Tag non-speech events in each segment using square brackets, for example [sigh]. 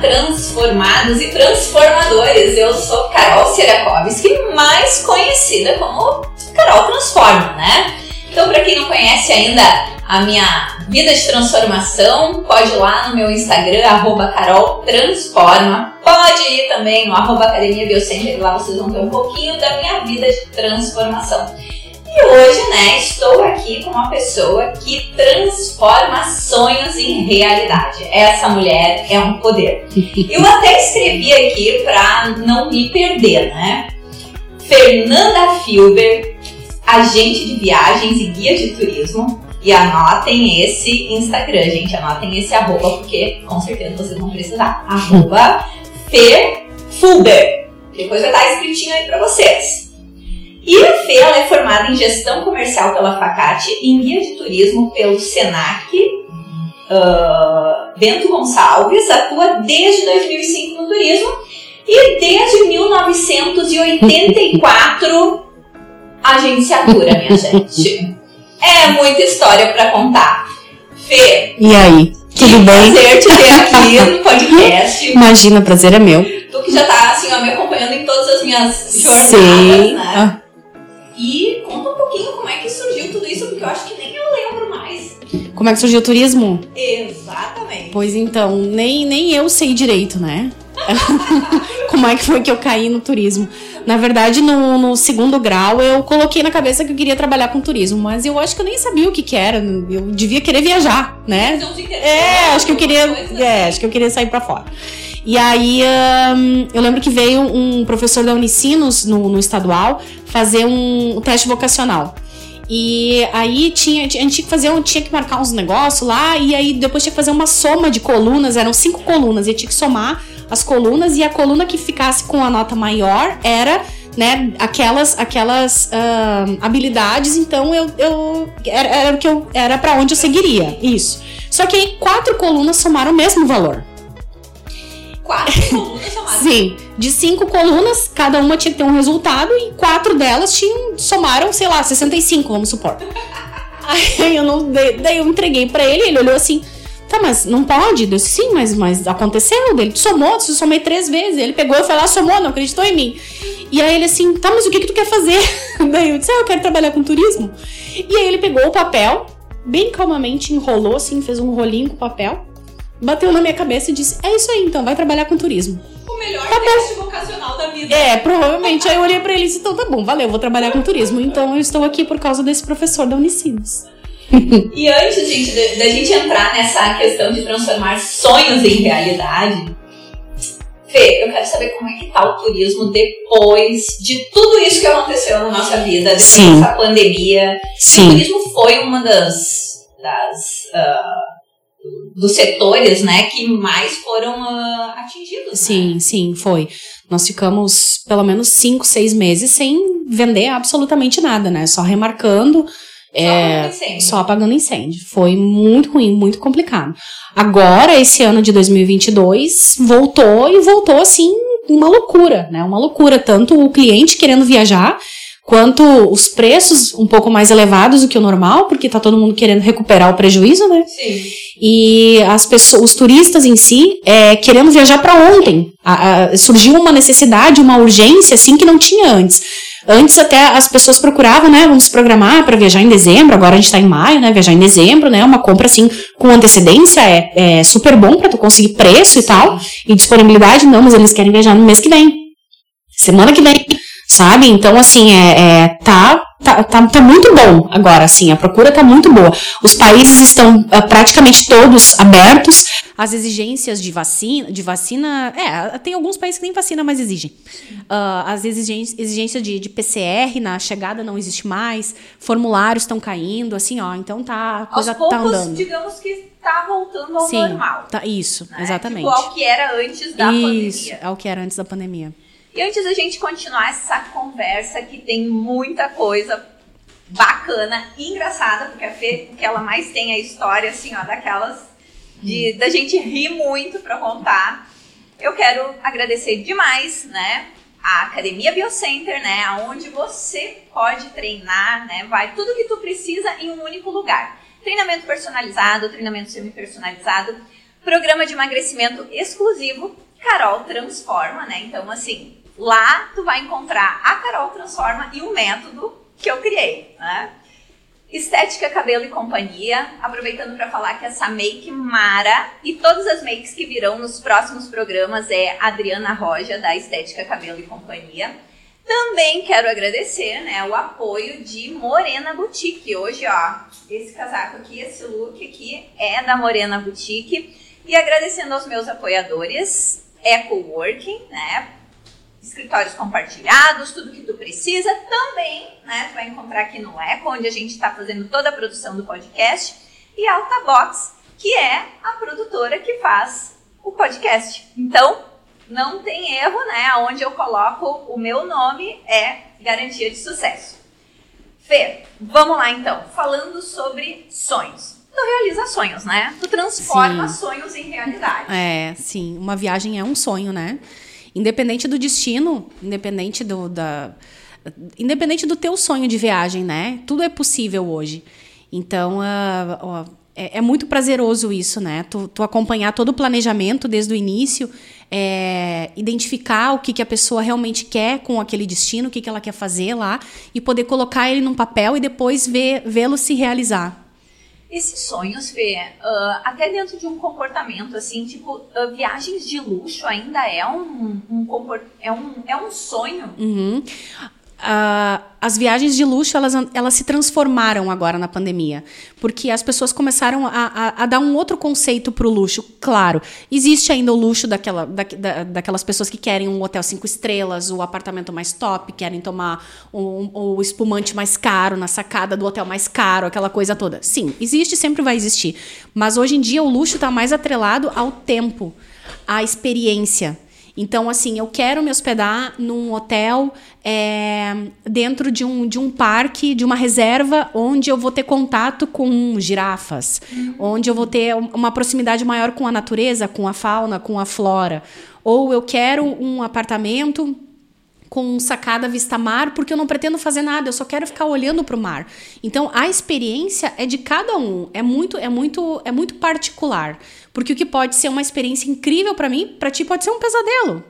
Transformados e transformadores! Eu sou Carol Sirakovski, mais conhecida como Carol Transforma, né? Então, para quem não conhece ainda a minha vida de transformação, pode ir lá no meu Instagram, arroba Carol Transforma. Pode ir também no arroba Academia Biocenter, lá vocês vão ter um pouquinho da minha vida de transformação. E hoje, né, estou aqui com uma pessoa que transforma sonhos em realidade. Essa mulher é um poder. [laughs] Eu até escrevi aqui para não me perder, né? Fernanda Filber, agente de viagens e guia de turismo. E anotem esse Instagram, gente. Anotem esse arroba, porque com certeza vocês vão precisar. Arroba Ferfuber. Depois vai estar escritinho aí para vocês. E a Fê ela é formada em gestão comercial pela Facate, em guia de turismo pelo Senac. Uh, Bento Gonçalves atua desde 2005 no turismo e desde 1984 agenciatura, minha gente. É muita história para contar. Fê. E aí? Tudo bem? Prazer te ter aqui [laughs] no podcast. Imagina, prazer é meu. Tu que já tá assim, ó, me acompanhando em todas as minhas jornadas, Sim. né? Ah, E conta um pouquinho como é que surgiu tudo isso, porque eu acho que nem eu lembro mais. como é que surgiu o turismo? Exatamente. Pois então, nem, nem eu sei direito, né? [laughs] como é que foi que eu caí no turismo? Na verdade, no, no segundo grau, eu coloquei na cabeça que eu queria trabalhar com turismo, mas eu acho que eu nem sabia o que, que era. Eu devia querer viajar, né? É, acho que eu queria. coisa É, acho que eu queria sair pra fora. E aí, eu lembro que veio um professor da Unicinos no, no estadual fazer um, teste vocacional. E aí tinha, a gente tinha que fazer, tinha que marcar uns negócios lá, e aí depois tinha que fazer uma soma de colunas, eram cinco colunas, e tinha que somar as colunas, e a coluna que ficasse com a nota maior era, né, aquelas, aquelas ahn, habilidades, então eu, eu era, era o que eu era para onde eu seguiria. Isso. Só que aí quatro colunas somaram o mesmo valor. Quatro [laughs] colunas chamadas. Sim, de cinco colunas, cada uma tinha que ter um resultado e quatro delas tinham somaram, sei lá, 65, vamos supor. [laughs] Aí eu não dei- daí eu entreguei pra ele, ele olhou assim: "Tá, mas não pode?" Eu disse: "Sim, mas mas aconteceu dele. Somou, eu somei três vezes." Ele pegou e foi lá, somou, não acreditou em mim. E aí ele assim: "Tá, mas o que que tu quer fazer?" [laughs] Daí eu disse: "Ah, eu quero trabalhar com turismo." E aí ele pegou o papel, bem calmamente enrolou assim, fez um rolinho com o papel, bateu na minha cabeça e disse: "É isso aí, então, vai trabalhar com turismo." O melhor Tá bom. teste vocacional da vida. É, provavelmente. Aí eu olhei pra ele e disse, então tá bom, valeu, vou trabalhar com turismo. Então eu estou aqui por causa desse professor da Unicinos. [laughs] E antes, gente, da, gente entrar nessa questão de transformar sonhos em realidade, Fê, eu quero saber como é que tá o turismo depois de tudo isso que aconteceu na nossa vida, depois Sim. dessa pandemia. O Sim, turismo foi uma das, das ah, dos setores, né, que mais foram ah, atingidos. né? sim, sim, foi. Nós ficamos pelo menos cinco, seis meses sem vender absolutamente nada, né? Só remarcando. Só é, apagando incêndio. Só apagando incêndio. Foi muito ruim, muito complicado. Agora, esse ano de 2022, voltou e voltou assim, uma loucura, né? Uma loucura. Tanto o cliente querendo viajar, quanto os preços um pouco mais elevados do que o normal, porque tá todo mundo querendo recuperar o prejuízo, né? Sim. E as pessoas, os turistas em si, é, querendo viajar para ontem. A- a- surgiu uma necessidade, uma urgência, assim, que não tinha antes. Antes até as pessoas procuravam, né, vamos programar para viajar em dezembro, agora a gente tá em maio, né, viajar em dezembro, né, uma compra assim com antecedência é, é super bom para tu conseguir preço e tal, e disponibilidade, não, mas eles querem viajar no mês que vem, semana que vem, sabe? Então, assim, é, é, tá, tá, tá, tá muito bom agora, assim, a procura tá muito boa. Os países estão ah, praticamente todos abertos. As exigências de vacina, de vacina, é, tem alguns países que nem vacina mais exigem. Ah, as exigências, exigências de, de PCR na chegada não existe mais, formulários estão caindo, assim, ó, então tá, a Aos coisa poucos, tá andando. digamos que tá voltando ao Sim, normal. tá, isso, né? exatamente. Tipo, ao que era antes da isso, pandemia. é o que era antes da pandemia. E antes da gente continuar essa conversa, que tem muita coisa bacana e engraçada, porque a Fê, o que ela mais tem é a história, assim, ó, daquelas de, da gente rir muito pra contar. Eu quero agradecer demais, né, a Academia Biocenter, né, aonde você pode treinar, né, vai tudo que tu precisa em um único lugar. Treinamento personalizado, treinamento semi-personalizado, programa de emagrecimento exclusivo Carol Transforma, né? Então, assim, lá tu vai encontrar a Carol Transforma e o método que eu criei, né? Estética, cabelo e companhia. Aproveitando para falar que essa make Mara e todas as makes que virão nos próximos programas é Adriana Roja, da Estética, Cabelo e Companhia. Também quero agradecer né, o apoio de Morena Boutique. Hoje, ó, esse casaco aqui, esse look aqui é da Morena Boutique. E agradecendo aos meus apoiadores, Eco Working, né? Escritórios compartilhados, tudo que tu precisa. Também, né, tu vai encontrar aqui no Eco, onde a gente está fazendo toda a produção do podcast. E Alta Box, que é a produtora que faz o podcast. Então, não tem erro, né? Onde eu coloco o meu nome é garantia de sucesso. Fê, vamos lá então. Falando sobre sonhos. Tu realiza sonhos, né? Tu transforma sim. sonhos em realidade. É, sim. Uma viagem é um sonho, né? Independente do destino, independente do da independente do teu sonho de viagem, né? Tudo é possível hoje. Então, uh, uh, é, é, muito prazeroso isso, né? Tu, tu, acompanhar todo o planejamento desde o início, é, identificar o que, que a pessoa realmente quer com aquele destino, o que, que ela quer fazer lá, e poder colocar ele num papel e depois vê-lo se realizar esses sonhos, Fê, uh, até dentro de um comportamento, assim, tipo, uh, viagens de luxo ainda é um, um, é um, é um sonho. Uhum uh, as viagens de luxo elas, elas se transformaram agora na pandemia, porque as pessoas começaram a, a, a dar um outro conceito para o luxo. Claro, existe ainda o luxo daquela, da, da, daquelas pessoas que querem um hotel cinco estrelas, o apartamento mais top, querem tomar o um, um espumante mais caro na sacada do hotel mais caro, aquela coisa toda. Sim, existe, sempre vai existir. Mas hoje em dia o luxo está mais atrelado ao tempo, à experiência. Então, assim, eu quero me hospedar num hotel é, dentro de um, de um parque, de uma reserva, onde eu vou ter contato com girafas, uhum. onde eu vou ter uma proximidade maior com a natureza, com a fauna, com a flora. Ou eu quero um apartamento com sacada vista mar, porque eu não pretendo fazer nada, eu só quero ficar olhando para o mar. Então a experiência é de cada um, é muito é muito é muito particular, porque o que pode ser uma experiência incrível para mim, para ti pode ser um pesadelo.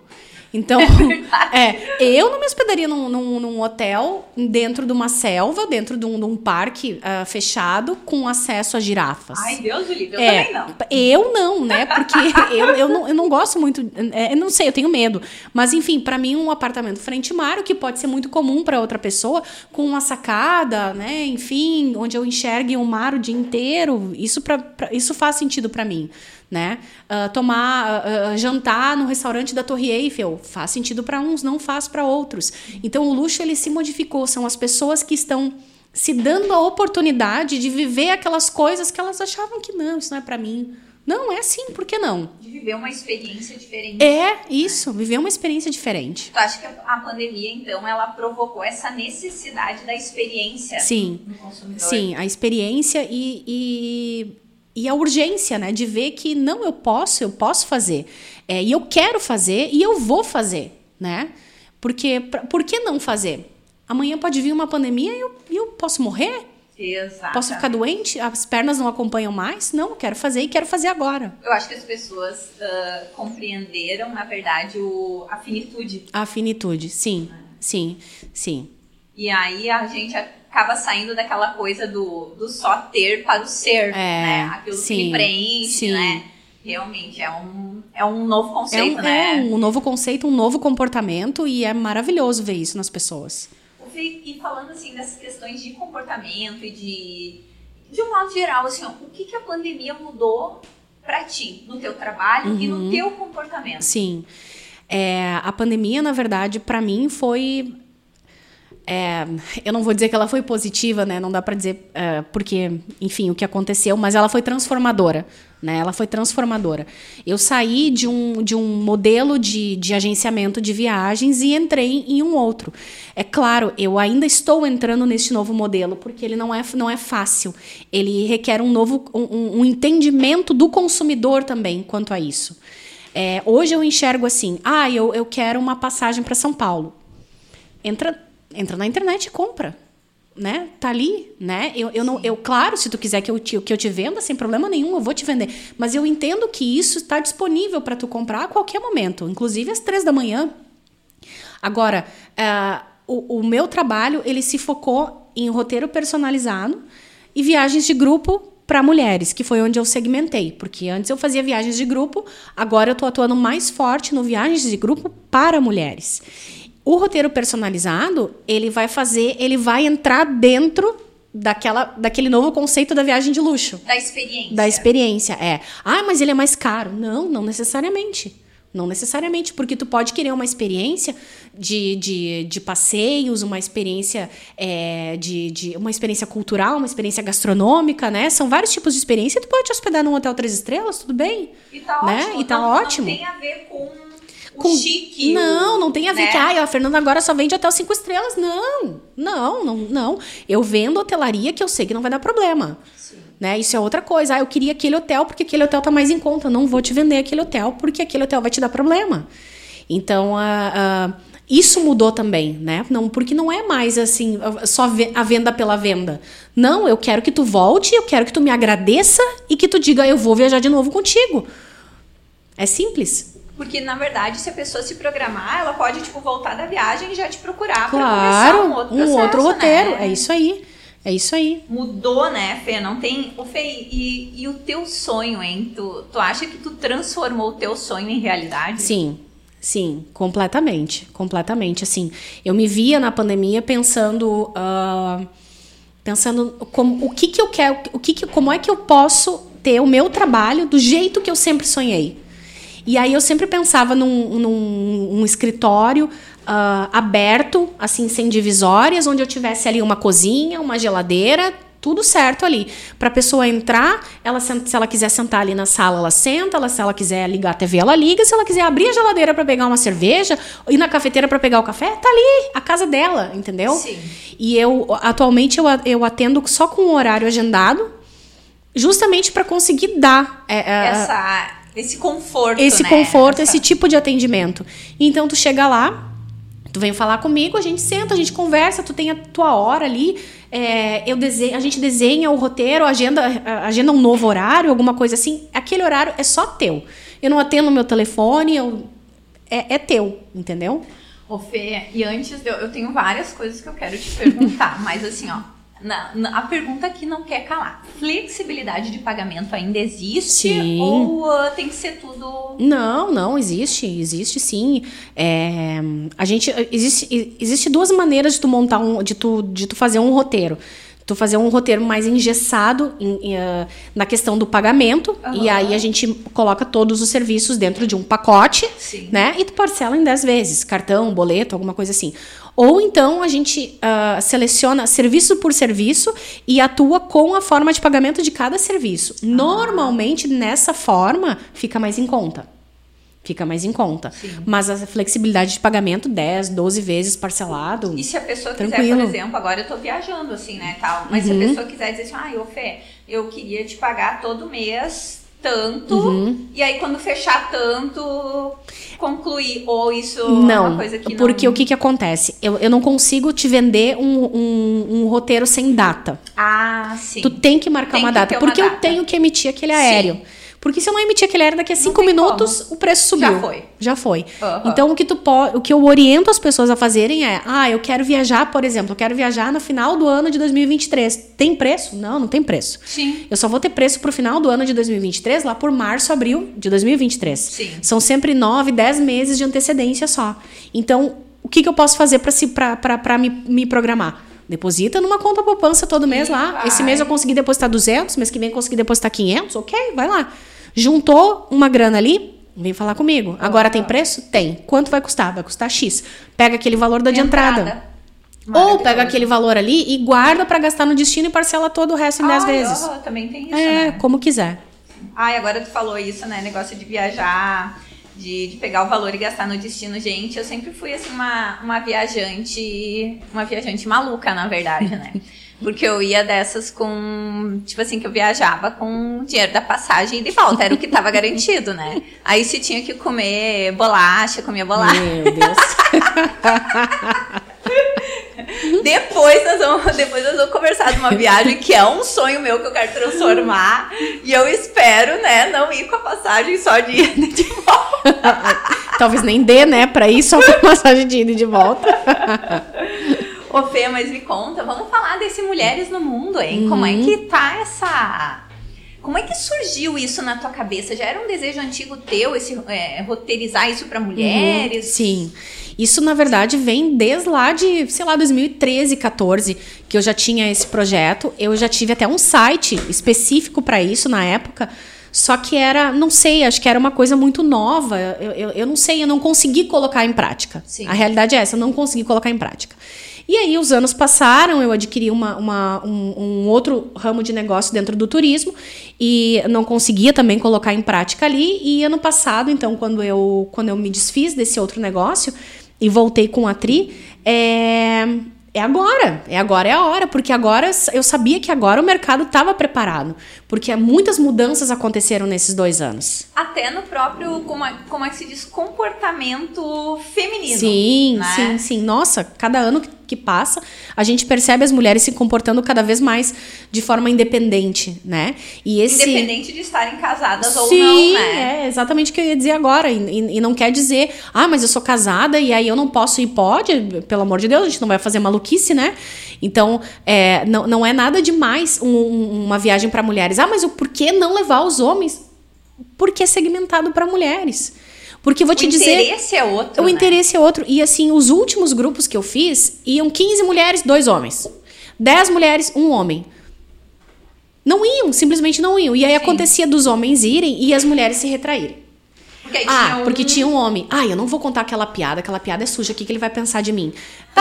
Então, [laughs] é, eu não me hospedaria num, num, num, hotel dentro de uma selva, dentro de um, de um parque uh, fechado, com acesso a girafas. Ai, Deus do livro, eu é, também não. Eu não, né? Porque [laughs] eu, eu, não, eu não gosto muito, é, eu não sei, eu tenho medo. Mas, enfim, para mim, um apartamento frente-mar, o que pode ser muito comum para outra pessoa, com uma sacada, né? Enfim, onde eu enxergue o mar o dia inteiro, isso, pra, pra isso faz sentido para mim né? Uh, tomar, uh, jantar no restaurante da Torre Eiffel faz sentido para uns, não faz para outros. Então o luxo ele se modificou, são as pessoas que estão se dando a oportunidade de viver aquelas coisas que elas achavam que não, isso não é para mim. Não, é assim, por que não? De viver uma experiência diferente. É, isso, né? viver uma experiência diferente. Tu acha que a pandemia, então, ela provocou essa necessidade da experiência sim, no consumidor? Sim, a experiência e, e e a urgência, né, de ver que não eu posso, eu posso fazer, é, e eu quero fazer e eu vou fazer, né? Porque por que não fazer? Amanhã pode vir uma pandemia e eu, eu posso morrer? Exato. Posso ficar doente? As pernas não acompanham mais? Não, quero fazer e quero fazer agora. Eu acho que as pessoas uh, compreenderam, na verdade, o, a finitude. A finitude, sim, é. sim, sim. E aí a gente acaba saindo daquela coisa do, do só ter para o ser, é, né? Aquilo sim, que preenche, sim. né? Realmente, é um, é um novo conceito, é um, né? É um novo conceito, um novo comportamento e é maravilhoso ver isso nas pessoas. E falando, assim, dessas questões de comportamento e de... De um modo geral, assim, ó, o que, que a pandemia mudou para ti, no teu trabalho uhum. e no uhum. teu comportamento? Sim. É, a pandemia, na verdade, para mim foi é, eu não vou dizer que ela foi positiva, né? Não dá para dizer é, porque, enfim, o que aconteceu, mas ela foi transformadora, né? Ela foi transformadora. Eu saí de um, de um modelo de, de agenciamento de viagens e entrei em um outro. É claro, eu ainda estou entrando neste novo modelo porque ele não é, não é fácil. Ele requer um novo um, um entendimento do consumidor também quanto a isso. É, hoje eu enxergo assim: ah, eu, eu quero uma passagem para São Paulo. Entra entra na internet e compra. né? Tá ali, né? Eu, eu não, eu claro, se tu quiser que eu te, que eu te venda sem problema nenhum, eu vou te vender. Mas eu entendo que isso está disponível para tu comprar a qualquer momento, inclusive às três da manhã. Agora, uh, o, o meu trabalho ele se focou em roteiro personalizado e viagens de grupo para mulheres, que foi onde eu segmentei, porque antes eu fazia viagens de grupo, agora eu estou atuando mais forte no viagens de grupo para mulheres. O roteiro personalizado, ele vai fazer, ele vai entrar dentro daquela, daquele novo conceito da viagem de luxo. Da experiência. Da experiência, é. Ah, mas ele é mais caro. Não, não necessariamente. Não necessariamente, porque tu pode querer uma experiência de, de, de passeios, uma experiência é, de, de uma experiência cultural, uma experiência gastronômica, né? São vários tipos de experiência. Tu pode te hospedar num hotel três estrelas, tudo bem. E tá né? ótimo. E tá não, ótimo. Não tem a ver com com chique. Não, não tem a ver né? que ai, a Fernanda agora só vende hotel cinco estrelas. Não, não, não, não. Eu vendo hotelaria que eu sei que não vai dar problema. Sim. Né? Isso é outra coisa. Ah, eu queria aquele hotel porque aquele hotel tá mais em conta. Não vou te vender aquele hotel porque aquele hotel vai te dar problema. Então, a, isso mudou também, né? Não, porque não é mais assim, só a venda pela venda. Não, eu quero que tu volte, eu quero que tu me agradeça e que tu diga, eu vou viajar de novo contigo. É simples. Porque, na verdade, se a pessoa se programar, ela pode, tipo, voltar da viagem e já te procurar claro, pra começar um outro um processo, outro roteiro. Né? É isso aí. É isso aí. Mudou, né, Fê? Não tem. O Fê, e, e o teu sonho, hein? Tu, tu acha que tu transformou o teu sonho em realidade? Sim. Sim, completamente, completamente. Assim, eu me via na pandemia pensando, uh, pensando como, o que que eu quero, o que, que como é que eu posso ter o meu trabalho do jeito que eu sempre sonhei. E aí eu sempre pensava num, num um escritório uh, aberto, assim, sem divisórias, onde eu tivesse ali uma cozinha, uma geladeira, tudo certo ali. Para a pessoa entrar, ela se ela quiser sentar ali na sala, ela senta, ela, se ela quiser ligar a TV, ela liga, se ela quiser abrir a geladeira para pegar uma cerveja, ir na cafeteira para pegar o café, tá ali, a casa dela, entendeu? Sim. E eu atualmente eu, eu atendo só com o horário agendado, justamente para conseguir dar é, é, essa esse conforto, esse né? conforto, esse tipo de atendimento. Então tu chega lá, tu vem falar comigo, a gente senta, a gente conversa, tu tem a tua hora ali, é, eu desenho, a gente desenha o roteiro, agenda, agenda um novo horário, alguma coisa assim. Aquele horário é só teu. Eu não atendo meu telefone, eu, é, é teu, entendeu? Ô Fê, e antes eu, eu tenho várias coisas que eu quero te perguntar, [laughs] mas assim, ó, na, na, a pergunta que não quer calar. Flexibilidade de pagamento ainda existe? Sim. Ou uh, tem que ser tudo. Não, não, existe, existe sim. É, a gente. Existe, existe duas maneiras de tu montar um. de tu, de tu fazer um roteiro tu fazer um roteiro mais engessado em, em, uh, na questão do pagamento uhum. e aí a gente coloca todos os serviços dentro de um pacote, Sim. né? E tu parcela em 10 vezes, cartão, boleto, alguma coisa assim. Ou então a gente uh, seleciona serviço por serviço e atua com a forma de pagamento de cada serviço. Ah. Normalmente nessa forma fica mais em conta fica mais em conta. Sim. Mas a flexibilidade de pagamento, 10, 12 vezes parcelado. E se a pessoa tranquilo. quiser, por exemplo, agora eu tô viajando assim, né, tal, mas uhum. se a pessoa quiser dizer assim, ah, ô Fê, eu queria te pagar todo mês tanto, uhum. e aí quando fechar tanto, concluir, ou isso não, é uma coisa que não... porque o que que acontece? Eu, eu não consigo te vender um, um, um roteiro sem data. Ah, sim. Tu tem que marcar Tem uma que data, uma porque eu data. tenho que emitir aquele aéreo. Porque se eu não emitir aquele aéreo daqui a cinco minutos, como. o preço subiu. Já foi. Já foi. Aham. Então o que tu o que eu oriento as pessoas a fazerem é: "Ah, eu quero viajar, por exemplo, eu quero viajar no final do ano de 2023. Tem preço? Não, não tem preço. Sim. Eu só vou ter preço pro final do ano de 2023, lá por março, abril de 2023. Sim. São sempre nove, dez meses de antecedência só. Então, o que, que eu posso fazer para me, me programar? Deposita numa conta poupança todo mês lá. vai. Esse mês eu consegui depositar 200, mês que vem eu consegui depositar 500, ok, vai lá. Juntou uma grana ali, vem falar comigo. Agora tem preço? Tem. Quanto vai custar? Vai custar X. Pega aquele valor da de entrada. Ou pega aquele valor ali e guarda para gastar no destino e parcela todo o resto em 10 Ai, vezes. também tem isso, É, né? como quiser. Ai, agora tu falou isso, né? Negócio de viajar, de, de pegar o valor e gastar no destino. Gente, eu sempre fui, assim, uma, uma viajante... Uma viajante maluca, na verdade, né? [laughs] Porque eu ia dessas com... Tipo assim, que eu viajava com o dinheiro da passagem e de volta. Era o que tava garantido, né? Aí se tinha que comer bolacha, comia bolacha. Meu Deus. [laughs] Depois nós, vamos, depois nós vamos conversar de uma viagem que é um sonho meu que eu quero transformar. E eu espero, né, não ir com a passagem só de ida e de volta. [laughs] Talvez nem dê, né, pra ir só com a passagem de ida e de volta. [laughs] Ô Fê, mas me conta, vamos falar desse Mulheres no Mundo, hein? Uhum. Como é que tá essa como é que surgiu isso na tua cabeça? Já era um desejo antigo teu, esse, é, roteirizar isso para mulheres? Uhum, sim. Isso, na verdade, vem desde lá de, sei lá, 2013, 14, que eu já tinha esse projeto. Eu já tive até um site específico para isso na época. Só que era, não sei, acho que era uma coisa muito nova. Eu, eu, eu não sei, eu não consegui colocar em prática. Sim. A realidade é essa, eu não consegui colocar em prática. E aí os anos passaram, eu adquiri uma, uma um, um, outro ramo de negócio dentro do turismo e não conseguia também colocar em prática ali. E ano passado, então, quando eu, quando eu me desfiz desse outro negócio e voltei com a Tri, é, é agora, é agora, é a hora, porque agora eu sabia que agora o mercado estava preparado, porque muitas mudanças aconteceram nesses dois anos. Até no próprio, como é, como é que se diz, comportamento feminino. Sim, né? sim, sim. Nossa, cada ano que passa, a gente percebe as mulheres se comportando cada vez mais de forma independente, né? E esse... Independente de estarem casadas Sim, ou não, né? é exatamente o que eu ia dizer agora. E, e, e, não quer dizer, ah, mas eu sou casada e aí eu não posso ir. Pode, pelo amor de Deus, a gente não vai fazer maluquice, né? Então, é, não, não é nada demais um, uma viagem para mulheres. Ah, mas o porquê não levar os homens? Porque é segmentado para mulheres. Porque vou te dizer. O interesse é outro. O né? interesse é outro. E assim, os últimos grupos que eu fiz iam 15 mulheres, dois homens. 10 mulheres, um homem. Não iam, simplesmente não iam. E aí Sim. acontecia dos homens irem e as mulheres se retraírem. Porque ah, um... porque tinha um homem. Ah, eu não vou contar aquela piada, aquela piada é suja, o que, que ele vai pensar de mim?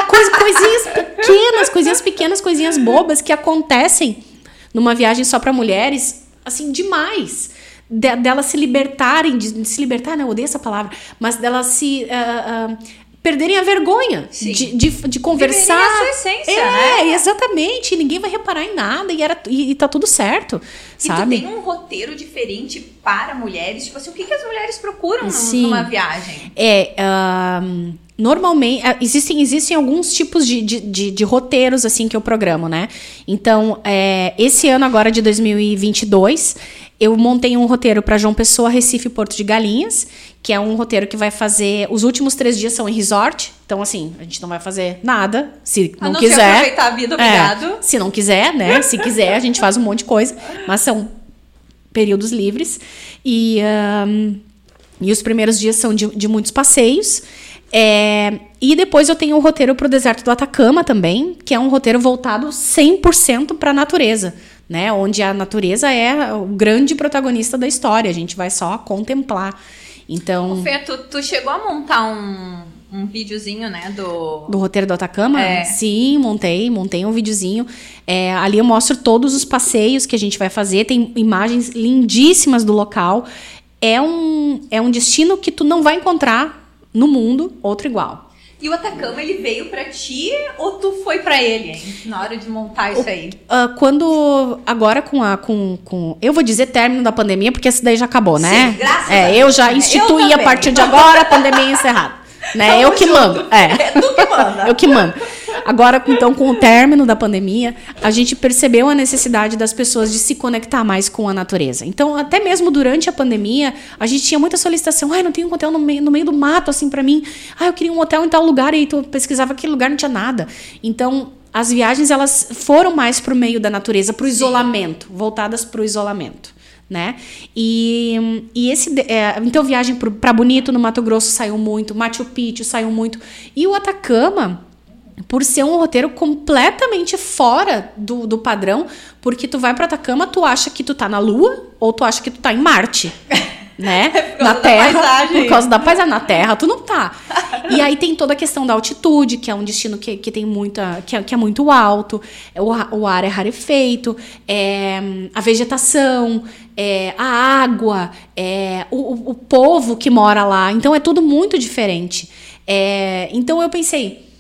Coisa, coisinhas [laughs] pequenas, coisinhas pequenas, coisinhas bobas que acontecem numa viagem só para mulheres, assim, demais de, delas se libertarem, de, de, se libertar, não, eu odeio essa palavra, mas delas se. Uh, uh, perderem a vergonha de, de, de, conversar. a sua essência, é, né? exatamente. Ninguém vai reparar em nada e, era, e, e tá tudo certo. E sabe? tu tem um roteiro diferente para mulheres? Tipo assim, o que, que as mulheres procuram Sim. numa viagem? É. Uh, normalmente existem, existem alguns tipos de, de, de, de, roteiros assim que eu programo, né? Então, é, esse ano agora de 2022 eu montei um roteiro para João Pessoa, Recife e Porto de Galinhas, que é um roteiro que vai fazer. Os últimos três dias são em resort. Então, assim, a gente não vai fazer nada. Se não, não quiser. aproveitar a vida, obrigado. É, se não quiser, né? [laughs] Se quiser, a gente faz um monte de coisa. Mas são períodos livres. E, um, e os primeiros dias são de, de muitos passeios. É, e depois eu tenho o roteiro para o deserto do Atacama também, que é um roteiro voltado 100% para a natureza né? Onde a natureza é o grande protagonista da história, a gente vai só contemplar. Então. Fê, tu, tu chegou a montar um, um videozinho, né, do... Do roteiro do Atacama? É. Sim, montei, montei um videozinho. É, ali eu mostro todos os passeios que a gente vai fazer, tem imagens lindíssimas do local. É um, é um destino que tu não vai encontrar no mundo outro igual. E o Atacama, ele veio para ti ou tu foi para ele, hein? Na hora de montar isso aí? Uh, quando. Agora com a. Com, com, eu vou dizer término da pandemia, porque essa daí já acabou, né? Sim, graças é, a eu já instituí eu a partir de agora a pandemia encerrada. Né? eu que junto. mando. É. é tu que manda. eu que mando. Agora, então, com o término da pandemia, a gente percebeu a necessidade das pessoas de se conectar mais com a natureza. Então, até mesmo durante a pandemia, a gente tinha muita solicitação. Ai, não tem um hotel no meio, no meio do mato, assim, para mim. Ai, eu queria um hotel em tal lugar. E aí tu pesquisava aquele lugar, não tinha nada. Então, as viagens, elas foram mais pro meio da natureza, pro isolamento, voltadas pro isolamento. Né? E, e esse é, então viagem para Bonito no Mato Grosso saiu muito, Machu Picchu saiu muito e o Atacama por ser um roteiro completamente fora do, do padrão, porque tu vai para Atacama, tu acha que tu tá na Lua ou tu acha que tu tá em Marte. [laughs] Né? na Terra. Por causa da paisagem. Na Terra, tu não tá. [laughs] E aí tem toda a questão da altitude, que é um destino que, que tem muita. que é, que é muito alto, o, o ar é rarefeito, é, a vegetação, é, a água, é, o, o povo que mora lá. Então é tudo muito diferente. É, então eu pensei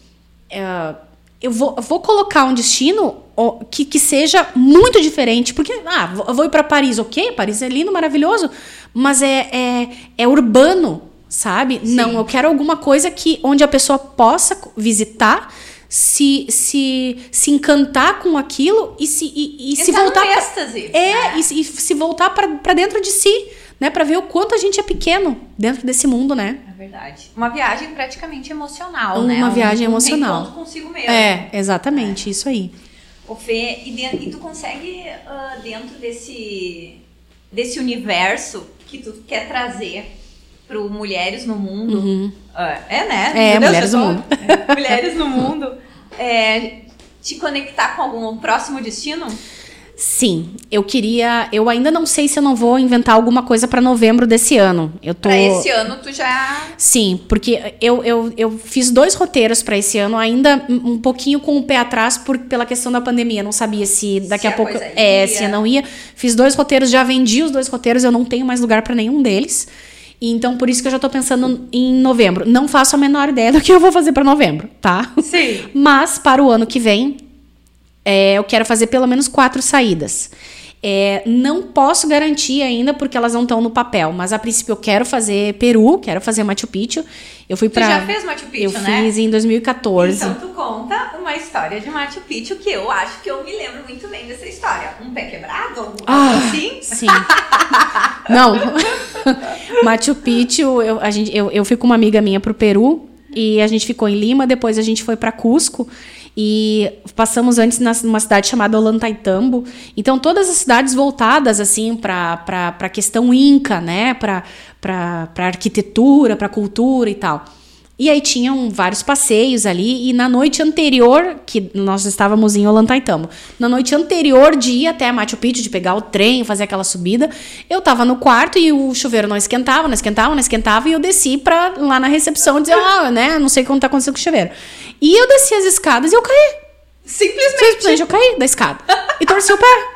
é, eu vou, vou colocar um destino que, que seja muito diferente, porque, ah, eu vou ir para Paris, ok, Paris é lindo, maravilhoso, mas é, é, é urbano, sabe? Sim. Não, eu quero alguma coisa que onde a pessoa possa visitar se, se, se encantar com aquilo e se, e, e se Entrar voltar. êxtase, é, e se voltar para dentro de si, né? Para ver o quanto a gente é pequeno dentro desse mundo, né? É verdade. Uma viagem praticamente emocional, Uma né? Um- viagem um emocional. reencontro consigo mesmo. É, exatamente, isso aí. Ô Fê, e, e tu consegue, ah, dentro desse, desse universo que tu quer trazer pro Mulheres no Mundo, ah, é né? Uhum. É, Deus, Mulheres no Mundo. é, [laughs] Mulheres no Mundo, é, te conectar com algum próximo destino? Sim, eu queria. Eu ainda não sei se eu não vou inventar alguma coisa para novembro desse ano. Eu tô. Pra esse ano tu já... Sim, porque eu, eu, eu fiz dois roteiros para esse ano, ainda um pouquinho com o pé atrás por, pela questão da pandemia. Não sabia se daqui Se a a pouco. É, se eu não ia. Fiz dois roteiros, já vendi os dois roteiros, eu não tenho mais lugar para nenhum deles. E Então, por isso que eu já tô pensando em novembro. Não faço a menor ideia do que eu vou fazer para novembro, tá? Sim. [laughs] Mas para o ano que vem, é, eu quero fazer pelo menos quatro saídas. É, não posso garantir ainda porque elas não estão no papel, mas a princípio eu quero fazer Peru, quero fazer Machu Picchu. Eu fui Tu para já fez Machu Picchu, eu né? fiz em 2014. Então tu conta uma história de Machu Picchu que eu acho que eu me lembro muito bem dessa história. Um pé quebrado? Algo Ah, assim? Sim. [laughs] Não. [laughs] Machu Picchu, eu, a gente, eu, eu fui com uma amiga minha pro Peru e a gente ficou em Lima, depois a gente foi para Cusco e passamos antes numa cidade chamada Ollantaytambo. Então todas as cidades voltadas assim para a questão inca, né, para para arquitetura, para cultura e tal. E aí tinham vários passeios ali, e na noite anterior, que nós estávamos em Ollantaytambo, na noite anterior de ir até Machu Picchu, de pegar o trem, fazer aquela subida, eu tava no quarto e o chuveiro não esquentava, não esquentava, não esquentava, e eu desci pra lá na recepção dizer, ah, né, não sei o que tá acontecendo com o chuveiro. E eu desci as escadas e eu caí. Simplesmente. Simplesmente eu caí da escada e torci o pé.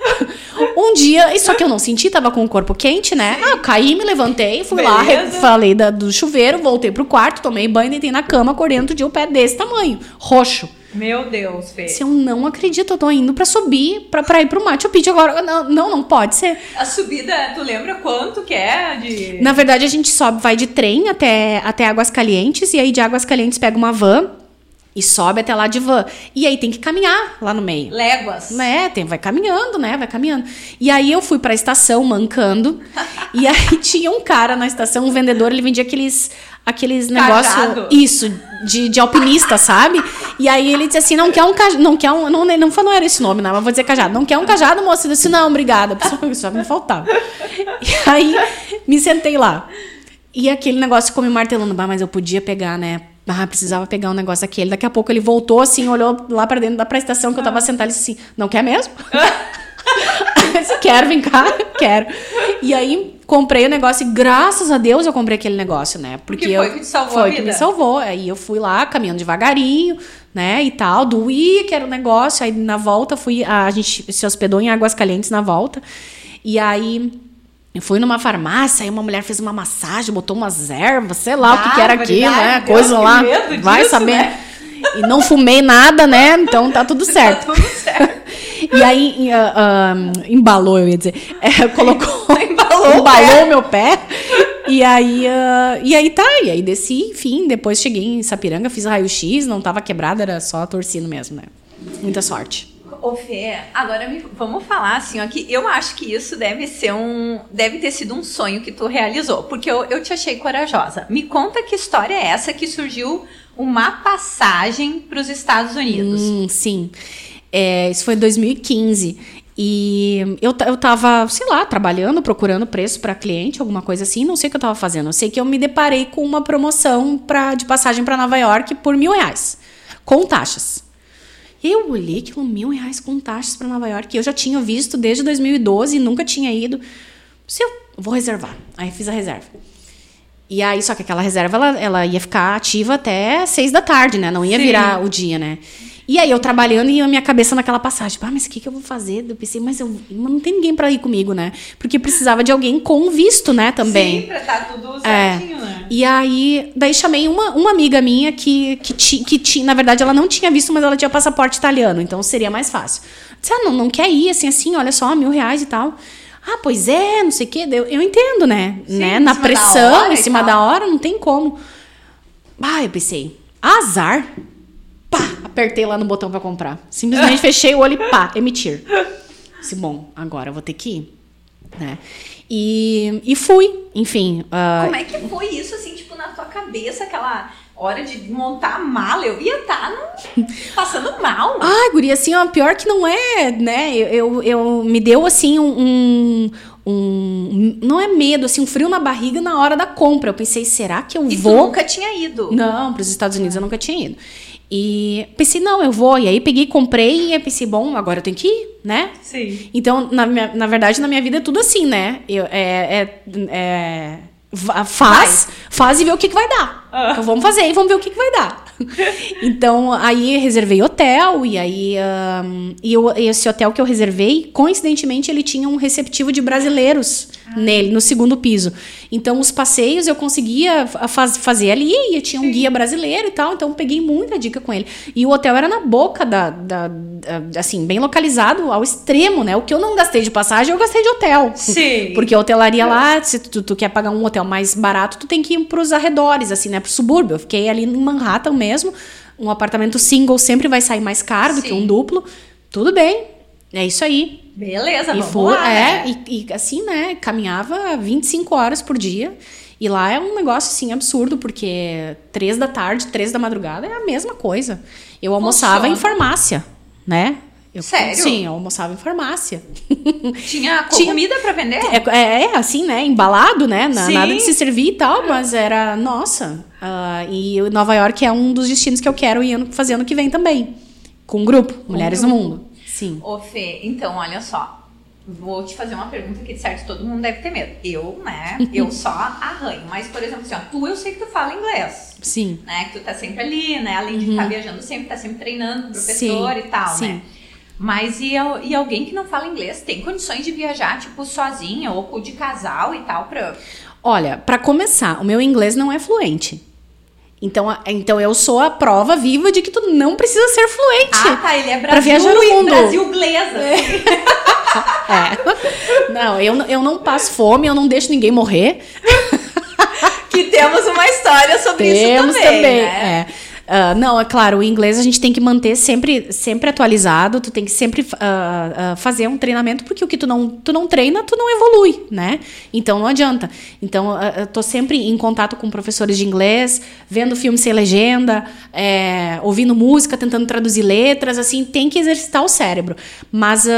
[laughs] Um dia, só que eu não senti, tava com o corpo quente, né? Ah, caí, me levantei, fui lá, Beleza. falei da- do chuveiro, voltei pro quarto, tomei banho, deitei na cama, acordei outro dia o pé desse tamanho, roxo. Meu Deus, Fê. Se eu não acredito, eu tô indo pra subir, pra, pra ir pro Machu Picchu agora. Não, não, não pode ser. A subida, tu lembra quanto que é de... Na verdade, a gente sobe, vai de trem até, até Águas Calientes, e aí de Águas Calientes pega uma van e sobe até lá de van. E aí tem que caminhar lá no meio. Léguas. Né, tem, vai caminhando, né? Vai caminhando. E aí eu fui pra estação mancando. [laughs] e aí tinha um cara na estação, um vendedor, ele vendia aqueles aqueles negócios Cajado. isso de, de alpinista, sabe? E aí ele disse assim: "Não quer um cajado, não quer um, não não, foi- não era esse nome, não, mas vou dizer cajado. Não quer um cajado, moça?" Eu disse: "Não, obrigada". Só, só me faltava. E aí me sentei lá. E aquele negócio ficou me martelando, bah, mas eu podia pegar, né? Ah, precisava pegar um negócio aquele. Daqui a pouco ele voltou assim, olhou lá pra dentro da pra estação que eu tava sentada e disse assim: Não quer mesmo? [laughs] [laughs] Quero, vem cá, quero. E aí comprei o negócio e graças a Deus eu comprei aquele negócio, né? Porque Que foi eu, que te salvou a foi que vida. me salvou. Aí eu fui lá caminhando devagarinho, né? E tal, doía que era o negócio. Aí na volta fui, a, a gente se hospedou em Águas Calientes na volta. E aí eu fui numa farmácia, aí uma mulher fez uma massagem, botou umas ervas, sei lá o que, que era aquilo, né? Coisa lá. Vai disso, saber. né? E não fumei nada, né? Então tá tudo [laughs] certo. Tá tudo certo. [laughs] E aí ah, ah, embalou, eu ia dizer. É, colocou. Embalou [laughs] embalou o meu pé. E aí, ah, e aí tá, e aí desci, enfim, depois cheguei em Sapiranga, fiz raio-x, não tava quebrada, era só torcendo mesmo, né? Muita sorte. Ô Fê, agora me- vamos falar assim, ó, que eu acho que isso deve ser um. Deve ter sido um sonho que tu realizou, porque eu, eu te achei corajosa. Me conta que história é essa que surgiu uma passagem para os Estados Unidos. Hum, sim. É, isso foi em 2015. E eu, eu tava, sei lá, trabalhando, procurando preço para cliente, alguma coisa assim. Não sei o que eu tava fazendo. Eu sei que eu me deparei com uma promoção pra, de passagem para Nova York por mil reais, com taxas. E eu olhei aquilo, mil reais com taxas para Nova York. Eu já tinha visto desde 2012 e nunca tinha ido. Se eu vou reservar. Aí fiz a reserva. E aí, só que aquela reserva, ela, ela ia ficar ativa até seis da tarde, né? Não ia Sim. virar o dia, né? E aí, eu trabalhando e a minha cabeça naquela passagem. Ah, mas o que, que eu vou fazer? Eu pensei, mas eu não tem ninguém pra ir comigo, né? Porque precisava de alguém com visto, né? Também. Sim, pra estar tudo É. certinho, né? E aí, daí chamei uma, uma amiga minha que, que, ti, que tinha, na verdade, ela não tinha visto, mas ela tinha passaporte italiano, então seria mais fácil. Disse, ah, não, não quer ir, assim, assim, olha só, mil reais e tal. Ah, pois é, não sei o quê. Eu, eu entendo, né? Sim, né? Na pressão, em cima da hora, não tem como. Ah, eu pensei, azar. Pá, apertei lá no botão para comprar. Simplesmente fechei o olho e pá, emitir. Disse, bom, agora eu vou ter que ir, né? E, e fui, enfim. Uh... Como é que foi isso, assim, tipo, na tua cabeça, aquela hora de montar a mala, eu ia estar tá passando mal. Ai, guria, assim, ó, pior que não é, né? Eu, eu, eu me deu, assim, um, um, Não é medo, assim, um frio na barriga na hora da compra. Eu pensei, será que eu e vou... Tu nunca tinha ido? Não, para os Estados Unidos eu nunca tinha ido. E pensei, não, eu vou. E aí peguei, comprei e pensei, bom, agora eu tenho que ir, né? Sim. Então, na, minha, na verdade, na minha vida é tudo assim, né? Eu, é, é, é faz, vai. faz e vê o que, que vai dar. Ah. Então vamos fazer e vamos ver o que, que vai dar. [laughs] então, aí reservei hotel, e aí. Um, e eu, esse hotel que eu reservei, coincidentemente, ele tinha um receptivo de brasileiros ah. nele, no segundo piso. Então, os passeios eu conseguia faz, fazer ali, e tinha um guia brasileiro e tal, então peguei muita dica com ele. E o hotel era na boca da, da, da, Assim, bem localizado ao extremo, né? O que eu não gastei de passagem, eu gastei de hotel. Sim. Porque a hotelaria lá, se tu, tu quer pagar um hotel mais barato, tu tem que ir pros arredores, assim, né? Pro subúrbio. Eu fiquei ali em Manhattan mesmo. Um apartamento single sempre vai sair mais caro Sim. do que um duplo. Tudo bem. É isso aí. Beleza, e vamos lá, É, né? e, e assim, né? Caminhava 25 horas por dia. E lá é um negócio, assim, absurdo, porque três da tarde, três da madrugada é a mesma coisa. Eu almoçava Funciona. em farmácia, né? Eu, Sério? Sim, eu almoçava em farmácia. [laughs] Tinha, Tinha comida para vender? É, é, é, assim, né? Embalado, né? Na, nada de se servir e tal, mas era, nossa. Uh, e Nova York é um dos destinos que eu quero ir fazer ano que vem também. Com um grupo, Mulheres grupo. no Mundo. Sim. Ô, Fê, então, olha só. Vou te fazer uma pergunta que, de certo, todo mundo deve ter medo. Eu, né? [laughs] eu só arranho. Mas, por exemplo, assim, ó, tu eu sei que tu fala inglês. Sim. Né? Que tu tá sempre ali, né? Além de uhum. estar viajando sempre, tá sempre treinando com professor Sim. e tal, Sim. né? Mas e, e alguém que não fala inglês tem condições de viajar, tipo, sozinha ou de casal e tal, pra. Olha, para começar, o meu inglês não é fluente. Então, então eu sou a prova viva de que tu não precisa ser fluente. Ah, tá, ele é Brasil pra viajar no mundo. Brasil inglesa. É. [laughs] é. Não, eu, eu não passo fome, eu não deixo ninguém morrer. que temos uma história sobre temos isso também. também né? é. Uh, não, é claro, o inglês a gente tem que manter sempre, sempre atualizado, tu tem que sempre uh, uh, fazer um treinamento, porque o que tu não, tu não treina, tu não evolui, né? Então não adianta. Então eu tô sempre em contato com professores de inglês, vendo filme sem legenda, é, ouvindo música, tentando traduzir letras, assim, tem que exercitar o cérebro. Mas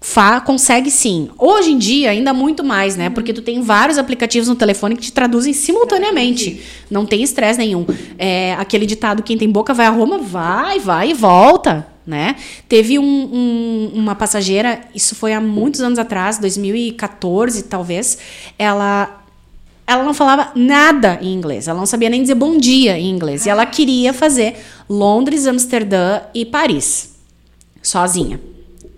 Fá, consegue sim. Hoje em dia, ainda muito mais, né? Porque tu tem vários aplicativos no telefone que te traduzem simultaneamente. Não tem estresse nenhum. É, aquele ditado, quem tem boca vai a Roma, vai, vai e volta, né? Teve um, um, uma passageira, isso foi há muitos anos atrás, 2014 talvez, ela ela não falava nada em inglês, ela não sabia nem dizer bom dia em inglês. E ela queria fazer Londres, Amsterdã e Paris, sozinha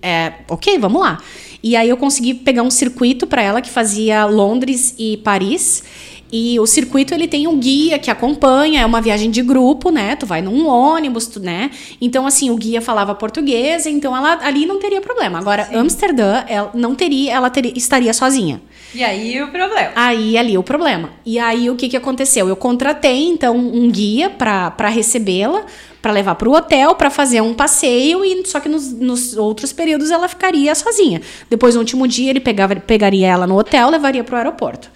é, ok, vamos lá. E aí eu consegui pegar um circuito para ela que fazia Londres e Paris. E o circuito ele tem um guia que acompanha, é uma viagem de grupo, né? Tu vai num ônibus, tu, né? Então assim, o guia falava português, então ela ali não teria problema. Agora, Sim. Amsterdã, ela não teria, ela teria, estaria sozinha. E aí o problema. Aí ali o problema. E aí o que que aconteceu? Eu contratei então um guia para recebê-la, para levar para o hotel, para fazer um passeio, e só que nos, nos, outros períodos ela ficaria sozinha. Depois, no último dia, ele pegava, pegaria ela no hotel, levaria para o aeroporto.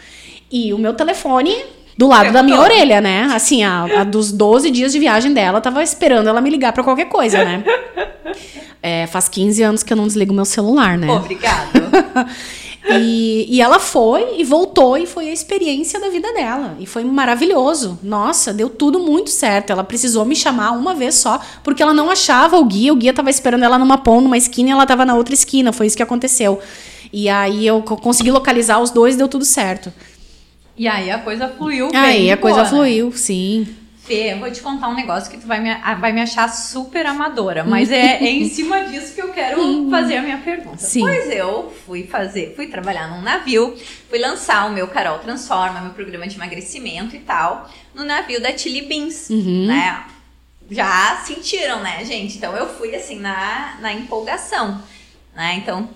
E o meu telefone do lado Eu da minha tô. orelha, né? Assim, a, a, dos 12 dias de viagem dela, tava esperando ela me ligar para qualquer coisa, né? [laughs] É, faz 15 anos que eu não desligo meu celular, né? Obrigado. [laughs] E, e ela foi e voltou e foi a experiência da vida dela. E foi maravilhoso. Nossa, deu tudo muito certo. Ela precisou me chamar uma vez só, porque ela não achava o guia. O guia estava esperando ela numa ponta, numa esquina e ela estava na outra esquina. Foi isso que aconteceu. E aí eu consegui localizar os dois e deu tudo certo. E aí a coisa fluiu bem. Aí a coisa fluiu, sim. Fê, eu vou te contar um negócio que tu vai me, vai me achar super amadora, mas é, é em [laughs] cima disso que eu quero fazer a minha pergunta. Sim. Pois eu fui fazer, fui trabalhar num navio, fui lançar o meu Carol Transforma, meu programa de emagrecimento e tal, no navio da Chili Beans, uhum. né? Já sentiram, né, gente? Então eu fui assim na, na empolgação, né? Então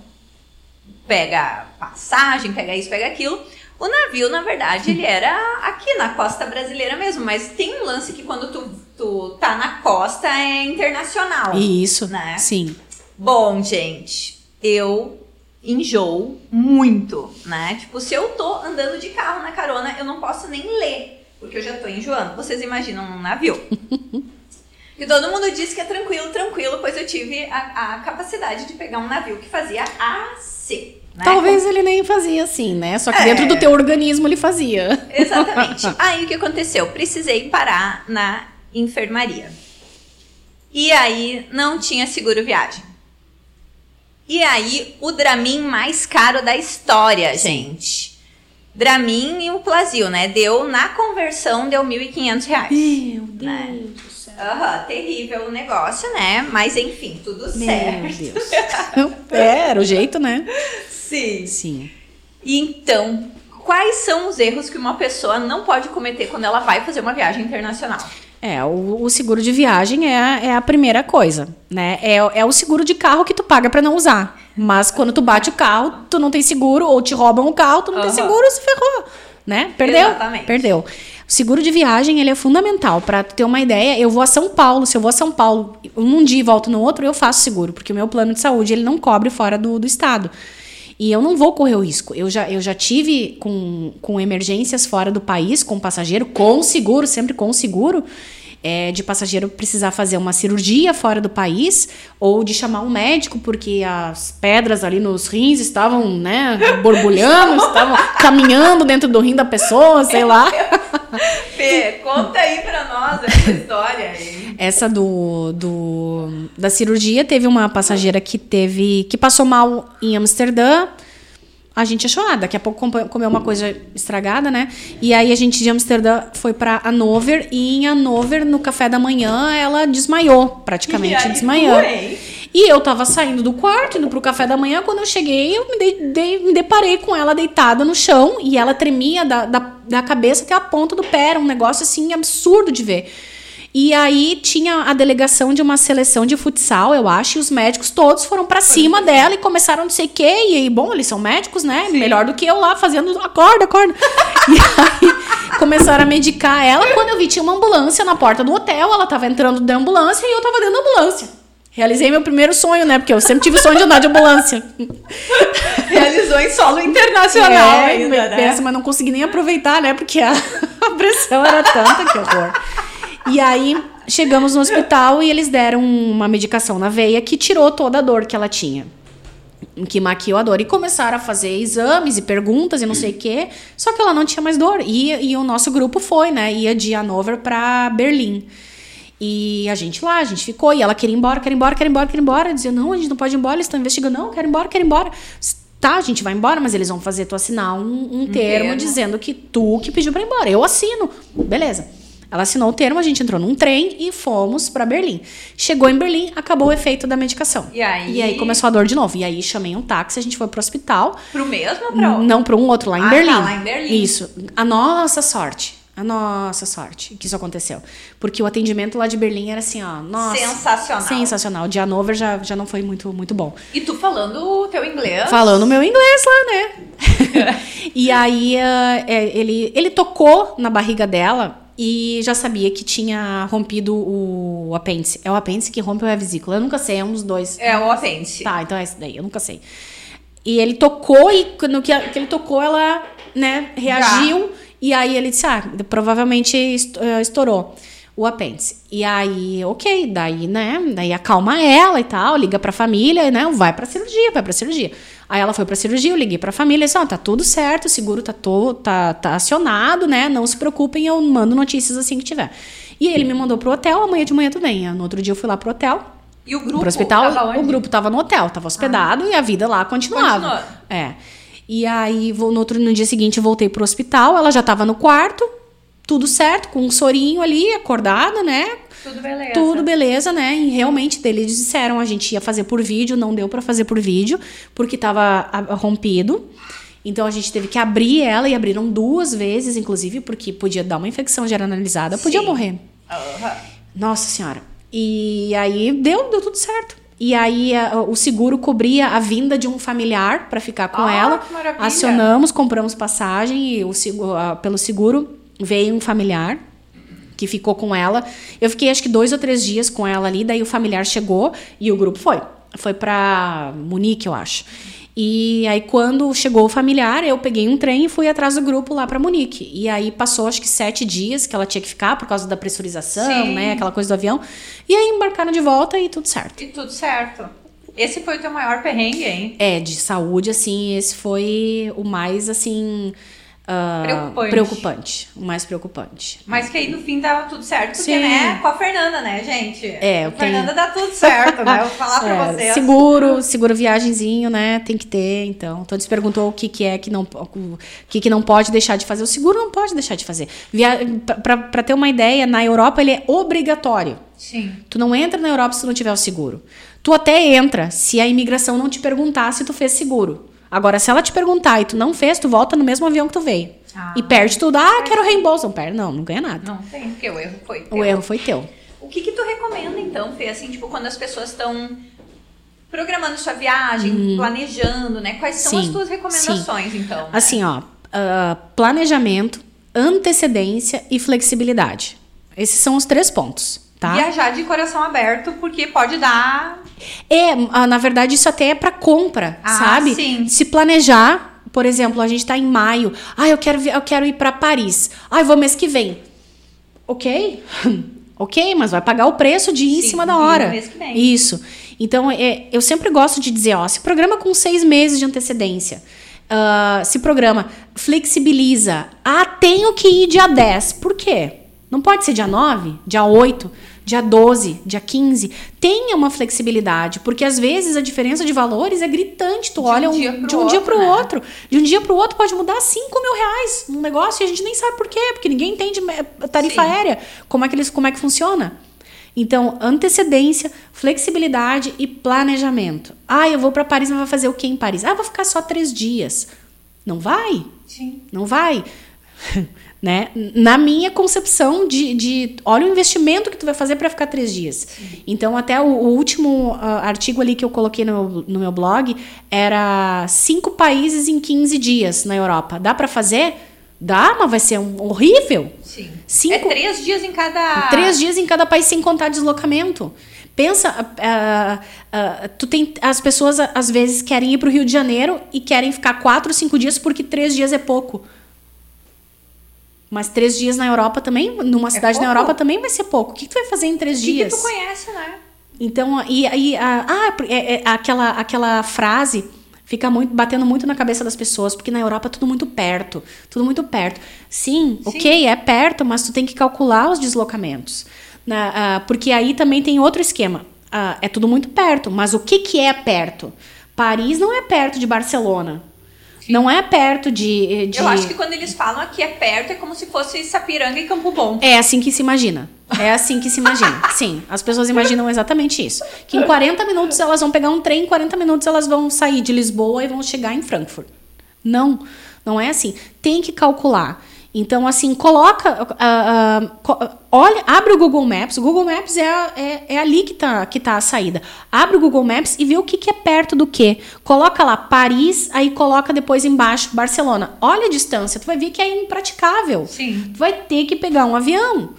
pega passagem, pega isso, pega aquilo. O navio, na verdade, ele era aqui na costa brasileira mesmo, mas tem um lance que quando tu, tu tá na costa é internacional. Isso, Né? sim. Bom, gente, eu enjoo muito, né? Tipo, se eu tô andando de carro na carona, eu não posso nem ler, porque eu já tô enjoando. Vocês imaginam um navio. [laughs] E todo mundo diz que é tranquilo, tranquilo, pois eu tive a, a capacidade de pegar um navio que fazia assim. Né? Talvez ele nem fazia assim, né? Só que É. dentro do teu organismo ele fazia. Exatamente. [laughs] Aí o que aconteceu? Precisei parar na enfermaria. E aí não tinha seguro viagem. E aí o Dramin mais caro da história, gente. Dramin e o Plasil, né? Deu na conversão deu 1.500 reais. Meu Deus Né? Aham, terrível o negócio, né? Mas enfim, tudo Meu certo. Deus. [laughs] É, era o jeito, né? Sim. Sim. E então, quais são os erros que uma pessoa não pode cometer quando ela vai fazer uma viagem internacional? É, o, o seguro de viagem é, a- é a primeira coisa, né? É, é o seguro de carro que tu paga pra não usar. Mas quando tu bate o carro, tu não tem seguro, ou te roubam o carro, tu não tem Aham. seguro, se ferrou, né? Perdeu? Exatamente. Perdeu. O seguro de viagem, ele é fundamental. Tu ter uma ideia, eu vou a São Paulo, se eu vou a São Paulo num dia e volto no outro, eu faço seguro, porque o meu plano de saúde, ele não cobre fora do, do estado. E eu não vou correr o risco. Eu já, eu já tive com, com emergências fora do país, com passageiro, com seguro, sempre com seguro, é, de passageiro precisar fazer uma cirurgia fora do país, ou de chamar um médico, porque as pedras ali nos rins estavam, né, [laughs] borbulhando, estavam caminhando dentro do rim da pessoa, sei lá. [laughs] Fê, conta aí pra nós essa história aí. Essa do, do da cirurgia teve uma passageira que teve que passou mal em Amsterdã. A gente achou, ah, daqui a pouco comeu uma coisa estragada, né? E aí a gente de Amsterdã foi pra Hanover e em Hanover no café da manhã ela desmaiou, praticamente desmaiou. E eu tava saindo do quarto, indo pro café da manhã, quando eu cheguei, eu me, dei- dei- me deparei com ela deitada no chão e ela tremia da, da, da cabeça até a ponta do pé. Era um negócio assim absurdo de ver. E aí tinha a delegação de uma seleção de futsal, eu acho, e os médicos todos foram pra cima dela e começaram não sei o quê. E aí, bom, eles são médicos, né? Melhor do que eu lá fazendo acorda, acorda. [laughs] e aí começaram a medicar ela. Quando eu vi, tinha uma ambulância na porta do hotel, ela tava entrando da ambulância e eu tava dentro da ambulância. Realizei meu primeiro sonho, né? Porque eu sempre tive o sonho de andar de ambulância. [laughs] Realizou em solo internacional É, ainda, né? pensa, mas não consegui nem aproveitar, né? Porque a, a [laughs] pressão era tanta, que horror. E aí, chegamos no hospital e eles deram uma medicação na veia que tirou toda a dor que ela tinha. Que maquiou a dor. E começaram a fazer exames e perguntas e não sei o quê. Só que ela não tinha mais dor. E, e o nosso grupo foi, né? Ia de Hanover pra Berlim. E a gente lá, a gente ficou, e ela queria ir embora, quer ir embora, quer ir embora, quer ir embora. Dizia, não, a gente não pode ir embora, eles estão investigando. Não, quero ir embora, quero ir embora. Tá, a gente vai embora, mas eles vão fazer tu assinar um, um termo termo. dizendo que tu que pediu pra ir embora. Eu assino. Beleza. Ela assinou o termo, a gente entrou num trem e fomos pra Berlim. Chegou em Berlim, acabou o efeito da medicação. E aí? E aí começou a dor de novo. E aí chamei um táxi, a gente foi pro hospital. Pro mesmo ou outro? Não, para um outro, lá em Ah, tá, Berlim. lá em Berlim. Isso. A nossa sorte. A nossa sorte que isso aconteceu. Porque o atendimento lá de Berlim era assim, ó. Nossa. Sensacional. Sensacional. De Hanover já, já não foi muito, muito bom. E tu falando o teu inglês? Falando meu inglês lá, né? [laughs] [laughs] e aí ah, é, ele, ele tocou na barriga dela e já sabia que tinha rompido o apêndice. É o apêndice que rompe ou é a vesícula? Eu nunca sei, é um dos dois. É o apêndice. Tá, então é esse daí, eu nunca sei. E ele tocou e no que, ele tocou, ela, né, reagiu. E aí ele disse, ah, provavelmente eh, estourou o apêndice. E aí, ok, daí, né, daí acalma ela e tal, liga pra família, né, vai pra cirurgia, vai pra cirurgia. Aí ela foi pra cirurgia, eu liguei pra família e disse, ó, tá tudo certo, o seguro tá, to, tá, tá acionado, né, não se preocupem, eu mando notícias assim que tiver. E ele me mandou pro hotel, amanhã de manhã tudo bem. No outro dia eu fui lá pro hotel, E o grupo pro hospital, o grupo tava no hotel, tava hospedado e a vida lá continuava. Continuou. É. E aí, vou, no, outro, no dia seguinte, eu voltei pro hospital, ela já tava no quarto, tudo certo, com um sorinho ali, acordada, né? Tudo beleza. Tudo beleza, né? E realmente, eles disseram, a gente ia fazer por vídeo, não deu pra fazer por vídeo, porque tava rompido. Então a gente teve que abrir ela e abriram duas vezes, inclusive, porque podia dar uma infecção generalizada, podia Sim. morrer. Aham. Nossa senhora. E aí deu, deu tudo certo. E aí a, o seguro cobria a vinda de um familiar para ficar com Ah, ela. Acionamos, compramos passagem e o, a- pelo seguro veio um familiar que ficou com ela. Eu fiquei acho que dois ou três dias com ela ali, daí o familiar chegou e o grupo foi. Foi pra Munique, eu acho. E aí, quando chegou o familiar, eu peguei um trem e fui atrás do grupo lá pra Munique. E aí passou acho que sete dias que ela tinha que ficar por causa da pressurização, Sim. né? Aquela coisa do avião. E aí embarcaram de volta e tudo certo. E tudo certo. Esse foi o teu maior perrengue, hein? É, de saúde, assim, esse foi o mais, assim. Preocupante. preocupante. O mais preocupante. Mas que aí no fim dava tudo certo, porque, Sim. né? Com a Fernanda, né, gente? É, Com a Fernanda tenho- dá tudo certo, né? Eu vou falar pra [laughs] É, vocês. seguro, seguro viagenzinho, né? Tem que ter. Então, todos perguntou o que, que é que não, o que, que não pode deixar de fazer. O seguro não pode deixar de fazer. Via, pra ter uma ideia, na Europa ele é obrigatório. Sim. Tu não entra na Europa se tu não tiver o seguro. Tu até entra se a imigração não te perguntar se tu fez seguro. Agora, se ela te perguntar e tu não fez, tu volta no mesmo avião que tu veio. Ah. e perde tudo. Ah, quero reembolso. Não perde, não, não ganha nada. Não tem, porque o erro foi teu. O erro foi teu. O que que tu recomenda, então, Fê? Assim, tipo, quando as pessoas estão programando sua viagem, planejando, né? Quais são Hum. Sim, as tuas recomendações, então? Assim, ó, ah, planejamento, antecedência e flexibilidade. Esses são os três pontos, tá? Viajar de coração aberto, porque pode dar... É, ah, na verdade, isso até é pra compra, Ah, sabe? sim. Se planejar, por exemplo, a gente tá em maio. Ah, eu quero, eu quero ir pra Paris. Ah, eu vou mês que vem. Ok? [laughs] ok, mas vai pagar o preço de ir em Sim, cima da hora. mês que vem. Isso. Então, é, eu sempre gosto de dizer, ó, se programa com seis meses de antecedência. Ah, se programa, flexibiliza. Ah, tenho que ir dia 10. Por quê? Não pode ser dia 9, dia 8, dia 12, dia 15. Tenha uma flexibilidade, porque às vezes a diferença de valores é gritante. Tu De um olha pro de um dia para o né? outro. De um dia para o outro pode mudar 5 mil reais num negócio e a gente nem sabe por quê, porque ninguém entende eh, tarifa Sim. aérea, como é que, eles, como é que funciona. Então, antecedência, flexibilidade e planejamento. Ah, eu vou para Paris, mas vai fazer o que em Paris? Ah, vou ficar só três dias. Não vai? Sim. Não vai. [laughs] né? Na minha concepção de, de olha o investimento que tu vai fazer para ficar três dias. Então, até o, o último ah, artigo ali que eu coloquei no, no meu blog era cinco países em 15 dias na Europa. Dá para fazer? Dá, mas vai ser um, horrível. Sim. Cinco- É três dias em cada... Três dias em cada país sem contar deslocamento. Pensa, ah, ah, tu tem as pessoas às vezes querem ir para o Rio de Janeiro e querem ficar quatro, cinco dias porque três dias é pouco. Mas três dias na Europa também, numa cidade na pouco? Europa também vai ser pouco. O que, que tu vai fazer em três O que, que dias? tu conhece, né? Então, e aí, ah, é, é, aquela, aquela frase fica muito batendo muito na cabeça das pessoas, porque na Europa é tudo muito perto, tudo muito perto. Sim, Sim. ok, é perto, mas tu tem que calcular os deslocamentos. Na- ah, porque aí também tem outro esquema. Ah, é tudo muito perto, mas o que, que é perto? Paris não é perto de Barcelona. Não é perto de, de. Eu acho que quando eles falam aqui é perto, é como se fosse Sapiranga e Campo Bom. É assim que se imagina. É assim que se imagina. [laughs] Sim, as pessoas imaginam exatamente isso. Que em 40 minutos elas vão pegar um trem, em 40 minutos elas vão sair de Lisboa e vão chegar em Frankfurt. Não, não é assim. Tem que calcular. Então, assim, coloca. ah, co- olha, abre o Google Maps. O Google Maps é, a- é, é ali que tá, que tá a saída. Abre o Google Maps e vê o que, que é perto do que. Coloca lá Paris, aí coloca depois embaixo Barcelona. Olha a distância, tu vai ver que é impraticável. Sim. Tu vai ter que pegar um avião.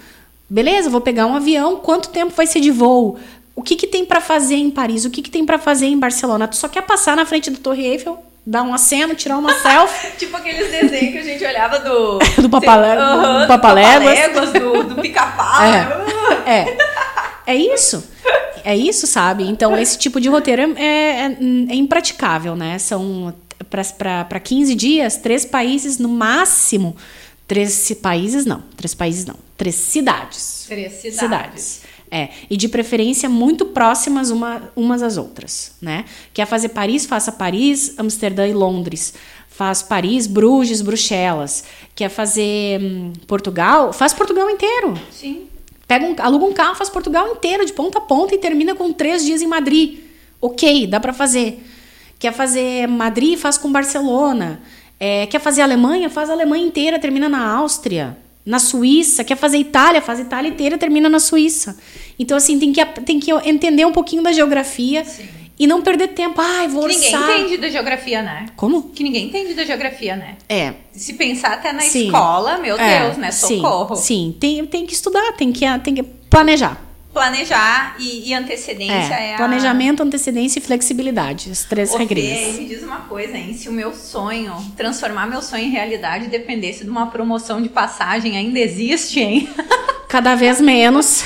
Beleza, vou pegar um avião. Quanto tempo vai ser de voo? O que, que tem pra fazer em Paris? O que, que tem pra fazer em Barcelona? Tu só quer passar na frente da Torre Eiffel, dar um aceno, tirar uma selfie. [laughs] Tipo aqueles desenhos que a gente olhava do... [laughs] Do Papalé- Aham, do Papaléguas. Papaléguas, do, do pica-pau. É. É. É isso. É isso, sabe? Então, esse tipo de roteiro é, é, é impraticável, né? São para 15 dias, três países no máximo. Três países, não. Três países, não. Três cidades. Três cidades. Cidades. É, e de preferência muito próximas uma, umas às outras, né? Quer fazer Paris, faça Paris, Amsterdã e Londres. Faz Paris, Bruges, Bruxelas. Quer fazer hum, Portugal, faz Portugal inteiro. Sim. Pega um, aluga um carro, faz Portugal inteiro, de ponta a ponta, e termina com três dias em Madrid. Ok, dá pra fazer. Quer fazer Madrid, faz com Barcelona. É, quer fazer Alemanha, faz a Alemanha inteira, termina na Áustria. Na Suíça, quer fazer Itália, faz Itália inteira, termina na Suíça. Então, assim, tem que, tem que entender um pouquinho da geografia Sim. e não perder tempo. Ai, vou Que ninguém orçar. entende da geografia, né? Como? Que ninguém entende da geografia, né? É. Se pensar até na Sim. escola, meu é, Deus, né? sim, Socorro. Sim, tem, tem que estudar, tem que, tem que planejar. Planejar e, e antecedência É, é, a... planejamento, antecedência e flexibilidade. As três Ô, Fê, regrinhas. me diz uma coisa, hein? Se o meu sonho, transformar meu sonho em realidade, dependesse de uma promoção de passagem, ainda existe, hein? [laughs] Cada vez menos.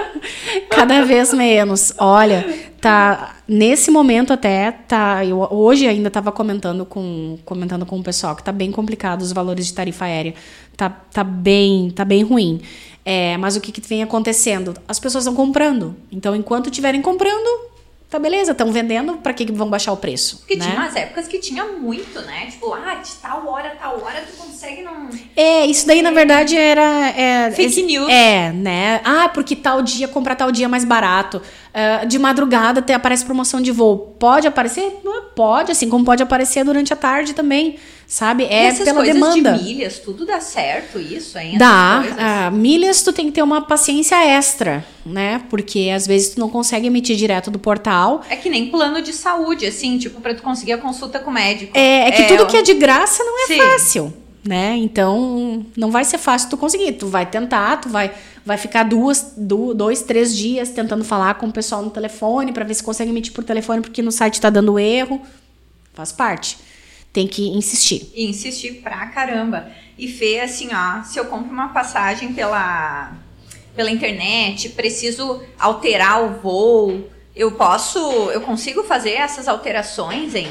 [laughs] Cada vez menos. Olha, tá nesse momento até tá eu hoje ainda estava comentando com comentando com o pessoal que tá bem complicado os valores de tarifa aérea. Tá, tá bem, tá bem ruim. É, mas o que, que vem acontecendo? As pessoas estão comprando. Então, enquanto estiverem comprando, tá beleza, estão vendendo, para que que vão baixar o preço? Porque né? tinha umas épocas que tinha muito, né? Tipo, ah, de tal hora, tal hora, tu consegue não... É, isso daí na verdade era. É, Fake news. É, né? Ah, porque tal dia comprar tal dia é mais barato. Ah, de madrugada até aparece promoção de voo. Pode aparecer? Não, Pode, assim como pode aparecer durante a tarde também, sabe? E É essas pela coisas demanda. de milhas, tudo dá certo isso, hein? Dá. ah, milhas tu tem que ter uma paciência extra, né? Porque às vezes tu não consegue emitir direto do portal. É que nem plano de saúde, assim, tipo, pra tu conseguir a consulta com o médico. É, é que tudo que é de graça não é Sim. fácil, né? Então, não vai ser fácil tu conseguir. Tu vai tentar, tu vai, vai ficar duas, du- dois, três dias tentando falar com o pessoal no telefone para ver se consegue emitir por telefone, porque no site tá dando erro. Faz parte. Tem que insistir. E insistir pra caramba. E Fê, assim, ó, se eu compro uma passagem pela, pela internet, preciso alterar o voo, eu posso, eu consigo fazer essas alterações, hein?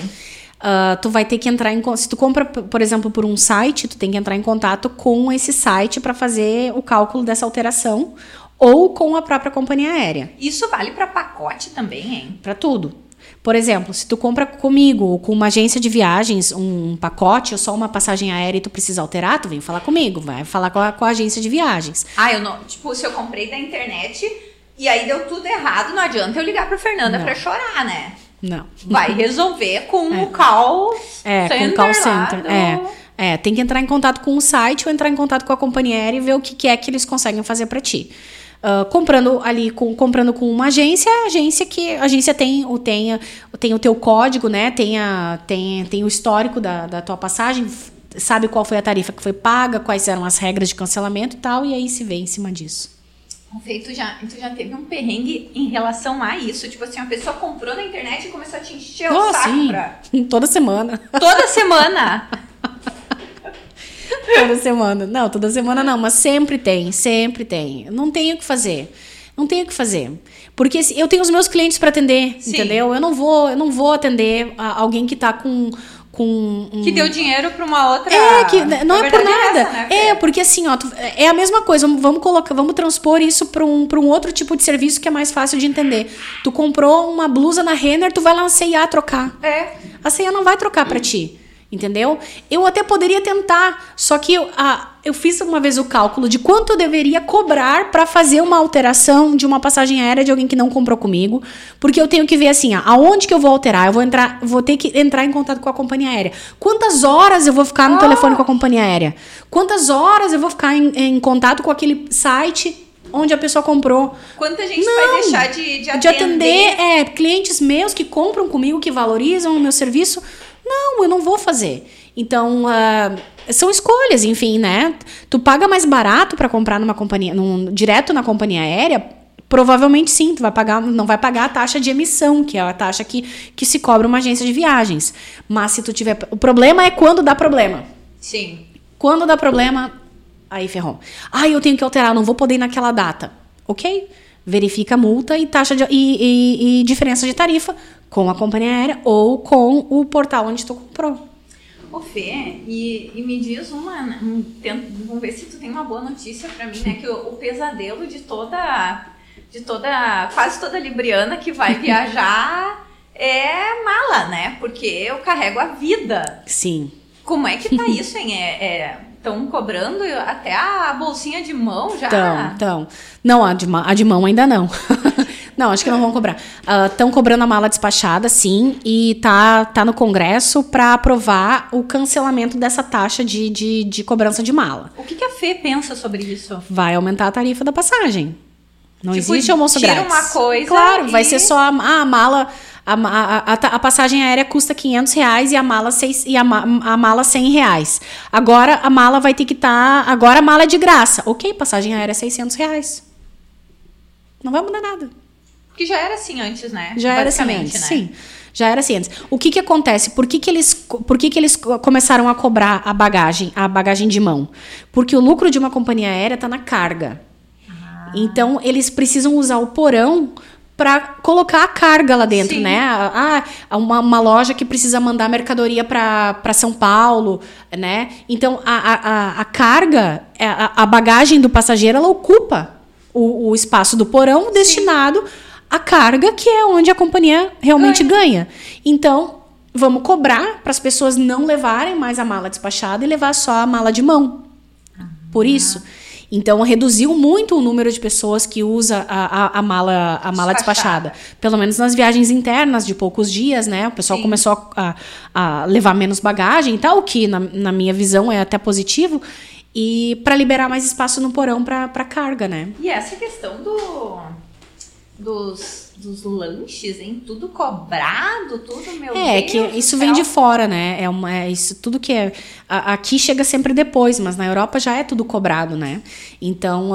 Ah, tu vai ter que entrar em. Se tu compra, por exemplo, por um site, tu tem que entrar em contato com esse site para fazer o cálculo dessa alteração ou com a própria companhia aérea. Isso vale pra pacote também, hein? Para tudo. Por exemplo, se tu compra comigo ou com uma agência de viagens um pacote ou só uma passagem aérea e tu precisa alterar, tu vem falar comigo, vai falar com a, com a agência de viagens. Ah, eu não. Tipo, se eu comprei da internet e aí deu tudo errado, não adianta eu ligar pra Fernanda pra chorar, né? Não. Vai resolver com É. o call É, center. com o call center. do- É, é, tem que entrar em contato com o site ou entrar em contato com a companhia aérea e ver o que, que é que eles conseguem fazer para ti. Ah, comprando ali com comprando com uma agência, a agência que agência tem o tem, a- tem o teu código, né? Tem, a, tem, tem o histórico da, da tua passagem, sabe qual foi a tarifa que foi paga, quais eram as regras de cancelamento e tal, e aí se vê em cima disso. Fê, tu já, tu já teve um perrengue em relação a isso? Tipo assim, a pessoa comprou na internet e começou a te encher o Oh, saco sim. pra... [laughs] Toda semana. Toda semana. [laughs] [laughs] Toda semana. Não, toda semana não, mas sempre tem, sempre tem. Não tenho o que fazer. Não tenho o que fazer. Porque eu tenho os meus clientes para atender, Sim. entendeu? Eu não vou, eu não vou atender a- alguém que tá com com um- Que deu dinheiro pra uma outra... é, que não é por verdade nada. essa, né? É, porque assim, ó, tu- é a mesma coisa. Vamos, colocar, vamos transpor isso para um, pra um outro tipo de serviço que é mais fácil de entender. Tu comprou uma blusa na Renner, tu vai lá na C&A trocar. É. A ceia não vai trocar pra ti. Entendeu? Eu até poderia tentar, só que eu, a, eu fiz uma vez o cálculo de quanto eu deveria cobrar pra fazer uma alteração de uma passagem aérea de alguém que não comprou comigo, porque eu tenho que ver assim, ó, aonde que eu vou alterar? Eu vou entrar, vou ter que entrar em contato com a companhia aérea. Quantas horas eu vou ficar no telefone com a companhia aérea? Quantas horas eu vou ficar em, em contato com aquele site onde a pessoa comprou? Quanta gente Não. vai deixar de, de atender? de atender é, clientes meus que compram comigo, que valorizam o meu serviço. Não, eu não vou fazer. Então, ah, são escolhas, enfim, né? Tu paga mais barato para comprar numa companhia, num, direto na companhia aérea. Provavelmente sim, tu vai pagar, não vai pagar a taxa de emissão, que é a taxa que, que se cobra uma agência de viagens. Mas se tu tiver. O problema é quando dá problema. Sim. Quando dá problema, aí ferrou. Ah, eu tenho que alterar, não vou poder ir naquela data. Ok? Verifica multa e taxa de, e, e- e diferença de tarifa com a companhia aérea ou com o portal onde tu comprou. Ô Fê, e, e me diz uma. Um, tenta- vamos ver se tu tem uma boa notícia pra mim, né? Que o, o pesadelo de toda. De toda. Quase toda libriana que vai [laughs] viajar é mala, né? Porque eu carrego a vida. Sim. Como é que tá [laughs] isso, hein? Estão cobrando até a bolsinha de mão já? Então, então. Não, a de, a de mão ainda não. [laughs] Não, acho que não vão cobrar. Estão cobrando a mala despachada, sim, e tá, tá no Congresso para aprovar o cancelamento dessa taxa de, de, de cobrança de mala. O que, que a Fê pensa sobre isso? Vai aumentar a tarifa da passagem. Não Tipo, existe almoço tira grátis. uma coisa Claro, vai e- ser só a, ah, a mala. A, a, a, a passagem aérea custa 500 reais e a mala, seis, e a, a mala 100 reais. Agora a mala vai ter que estar. agora a mala é de graça. Ok, passagem aérea é 600 reais. Não vai mudar nada. Porque já era assim antes, né? Já era assim antes, né? sim. Já era assim antes. O que que acontece? Por que que eles, por que que eles co- começaram a cobrar a bagagem, a bagagem de mão? Porque o lucro de uma companhia aérea está na carga. Ah. Então, eles precisam usar o porão para colocar a carga lá dentro, Sim. né? Ah, ah, uma, uma loja que precisa mandar mercadoria para São Paulo, né? Então, a, a, a, carga, a, a bagagem do passageiro, ela ocupa o, o espaço do porão destinado à carga, que é onde a companhia realmente ganha. Então, vamos cobrar para as pessoas não levarem mais a mala despachada e levar só a mala de mão. Por isso. Então, reduziu muito o número de pessoas que usa a, a, a mala, a mala Despachada. despachada. Pelo menos nas viagens internas de poucos dias, né? O pessoal Sim. começou a, a levar menos bagagem e tal, o que na, na minha visão é até positivo. E para liberar mais espaço no porão para carga, né? E essa questão do dos, dos lanches, hein? Tudo cobrado, tudo, meu É, Deus que isso vem de fora, né? É, uma, é isso tudo que é. a- aqui chega sempre depois, mas na Europa já é tudo cobrado, né? Então,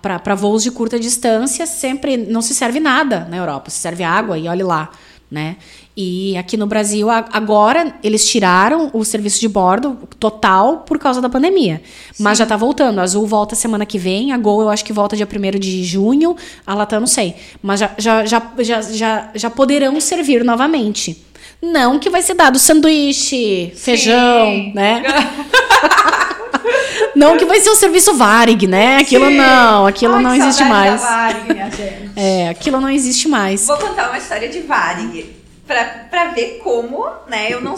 para voos de curta distância, sempre não se serve nada na Europa. Se serve água e olhe lá, né? E aqui no Brasil, agora, eles tiraram o serviço de bordo total por causa da pandemia. Mas já tá voltando. A Azul volta semana que vem, a Gol eu acho que volta dia 1 de junho, a Latam não sei. Mas já, já, já, já, já, já poderão servir novamente. Não que vai ser dado sanduíche, feijão, né? [laughs] não que vai ser o serviço Varig, né? Aquilo Sim. não, aquilo Ai, não existe mais. Varig, minha gente. É, aquilo não existe mais. Vou contar uma história de Varig. Pra, pra ver como, né, eu não,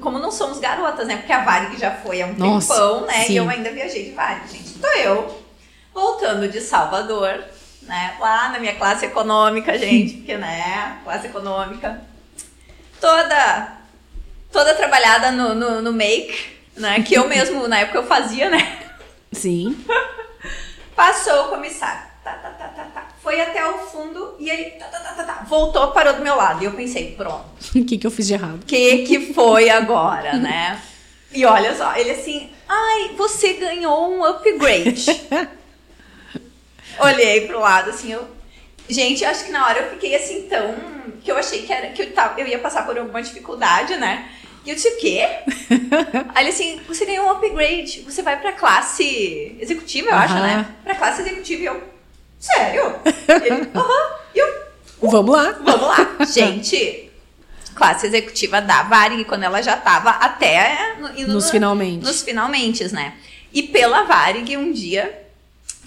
como não somos garotas, né? Porque a Varig já foi há um Nossa, tempão, né? sim. E eu ainda viajei de Varig, gente. Tô eu, voltando de Salvador, né? Lá na minha classe econômica, gente, [laughs] porque, né? Classe econômica. Toda, toda trabalhada no, no, no make, né? Que eu mesmo, na época, eu fazia, né? Sim. [laughs] Passou o comissário. Tá, tá, tá, tá, tá. Foi até o fundo e ele tá, tá, tá, tá, tá. voltou, parou do meu lado. E eu pensei, pronto, [laughs] O que, que eu fiz de errado? o que que foi agora, né? E olha só, ele assim, ai, você ganhou um upgrade. [laughs] Olhei pro lado assim, eu. Gente, acho que na hora eu fiquei assim tão. que eu achei que, era, que eu, tava, eu ia passar por alguma dificuldade, né? E eu disse, o quê? [laughs] Aí ele assim, você ganhou um upgrade, você vai pra classe executiva, eu acho, né? Pra classe executiva. E eu, sério? Ele, [laughs] aham. E eu, Vamos lá. Vamos lá. [laughs] Gente, classe executiva da Varig, quando ela já tava até no- Nos no- finalmente. nos finalmente, né? E pela Varig, um dia,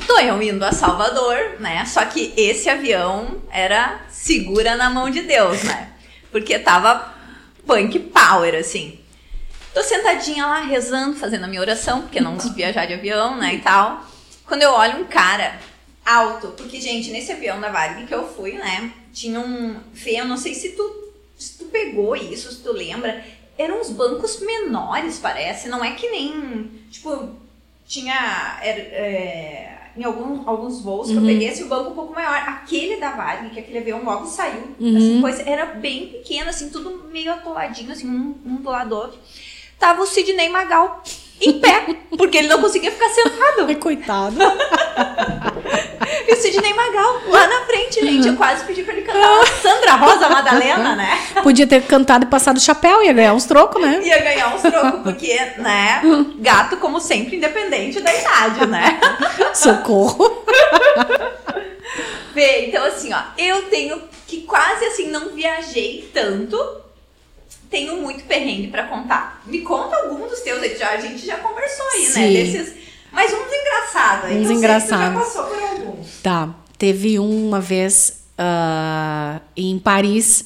tô eu indo a Salvador, né? Só que esse avião era segura na mão de Deus, né? Porque tava punk power, assim. Tô sentadinha lá rezando, fazendo a minha oração, porque não [laughs] viajar de avião, né, e tal. Quando eu olho um cara alto, porque, gente, nesse avião da Varig que eu fui, né, tinha um... Fê, eu não sei se tu, se tu pegou isso, se tu lembra, eram uns bancos menores, parece, não é que nem, tipo, tinha... era, é, em algum, alguns voos que eu peguei esse banco um pouco maior. Aquele da Varig, que aquele avião logo saiu, assim, coisa, era bem pequeno, assim, tudo meio atoladinho, assim, um, um do lado do outro. Tava o Sidney Magal em pé, porque ele não conseguia ficar sentado. Ai, coitado. [laughs] E o Sidney Magal lá na frente, gente. Eu quase pedi pra ele cantar Sandra Rosa Madalena, né? [laughs] Podia ter cantado e passado o chapéu, ia ganhar uns trocos, né? Ia ganhar uns trocos, porque, né? Gato, como sempre, independente da idade, né? [laughs] Socorro. Vê, então assim, ó, eu tenho que quase assim não viajei tanto. Tenho muito perrengue pra contar. Me conta algum dos teus, já, a gente já conversou aí, né? Sim. Desses, mas uns engraçados. Uns engraçados. Sei já passou por alguns. Tá. Teve uma vez ah, em Paris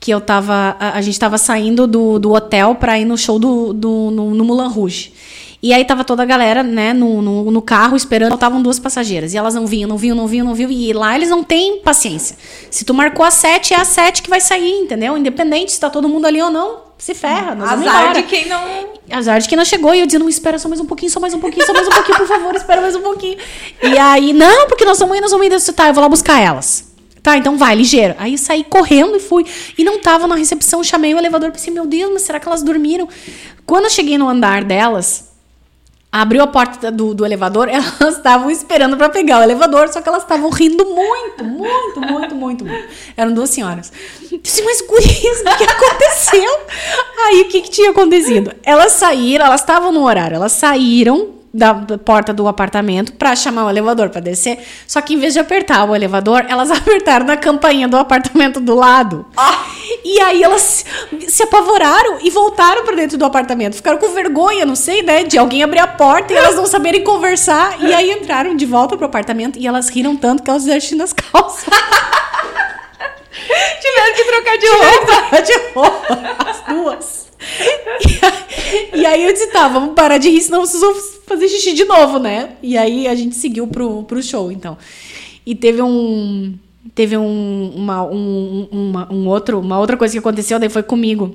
que eu tava. A, a gente tava saindo do, do hotel pra ir no show do, do no, no Moulin Rouge. E aí tava toda a galera, né, no, no, no carro esperando, faltavam duas passageiras. E elas não vinham, não vinham, não vinham, não vinham. E lá eles não têm paciência. Se tu marcou a sete, é a sete que vai sair, entendeu? Independente se tá todo mundo ali ou não, se ferra. Nós Azar de quem não. Azar de quem não chegou. E eu dizendo, não, espera só mais um pouquinho, só mais um pouquinho, só mais um pouquinho, por favor, espera mais um pouquinho. E aí, não, porque nós vamos ir, nós. Eu disse, tá, eu vou lá buscar elas. Tá, então vai, ligeiro. Aí saí correndo e fui. E não tava na recepção, chamei o elevador, pensei, meu Deus, mas será que elas dormiram? Quando eu cheguei no andar delas, abriu a porta do, do elevador, [laughs] elas estavam esperando pra pegar o elevador, só que elas estavam rindo muito, muito, muito, muito, muito. Eram duas senhoras. Eu disse, mas gurias, o que aconteceu? Aí o que, que tinha acontecido? Elas saíram, elas estavam no horário, elas saíram da da porta do apartamento pra chamar o elevador pra descer. Só que em vez de apertar o elevador, elas [laughs] apertaram na campainha do apartamento do lado. E aí elas se- apavoraram e voltaram pra dentro do apartamento. Ficaram com vergonha, não sei, né, de alguém abrir a porta e elas não saberem conversar. E aí entraram de volta pro apartamento e elas riram tanto que elas fizeram xixi nas calças. [laughs] Tiveram que trocar de roupa. de roupa, as duas. E aí, e aí eu disse, tá, vamos parar de rir, senão vocês vão fazer xixi de novo, né? E aí a gente seguiu pro, pro show, então. E teve um. Teve um, uma, um, uma, um outro, uma outra coisa que aconteceu, daí foi comigo.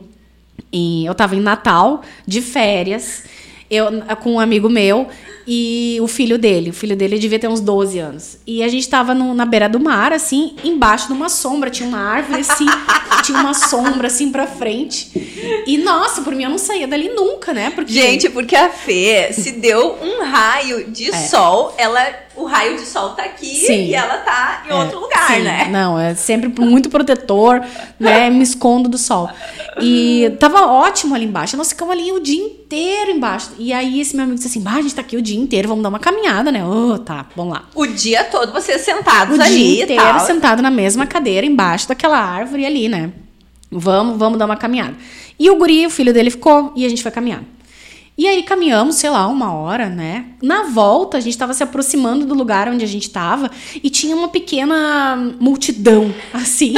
E eu tava em Natal, de férias, eu, com um amigo meu e o filho dele. O filho dele devia ter uns 12 anos. E a gente tava no- na beira do mar, assim, embaixo de uma sombra. Tinha uma árvore, assim, [laughs] tinha uma sombra, assim, pra frente. E, nossa, por mim eu não saía dali nunca, né? Porque. Gente, porque a Fê se deu um raio de sol, ela, o raio de sol tá aqui Sim. e ela tá em É, outro lugar, sim, né? Não, é sempre muito protetor, né? [laughs] Me escondo do sol. E tava ótimo ali embaixo. Nós ficamos ali o dia inteiro embaixo. E aí esse meu amigo disse assim: bah, a gente tá aqui o dia inteiro, vamos dar uma caminhada, né? Oh, tá, vamos lá. O dia todo vocês sentados O ali dia e inteiro tal. sentado na mesma cadeira, embaixo daquela árvore ali, né? Vamos, vamos dar uma caminhada. E o guri, o filho dele, ficou e a gente foi caminhar. E aí caminhamos, sei lá, uma hora, né? Na volta, a gente tava se aproximando do lugar onde a gente tava e tinha uma pequena multidão, assim,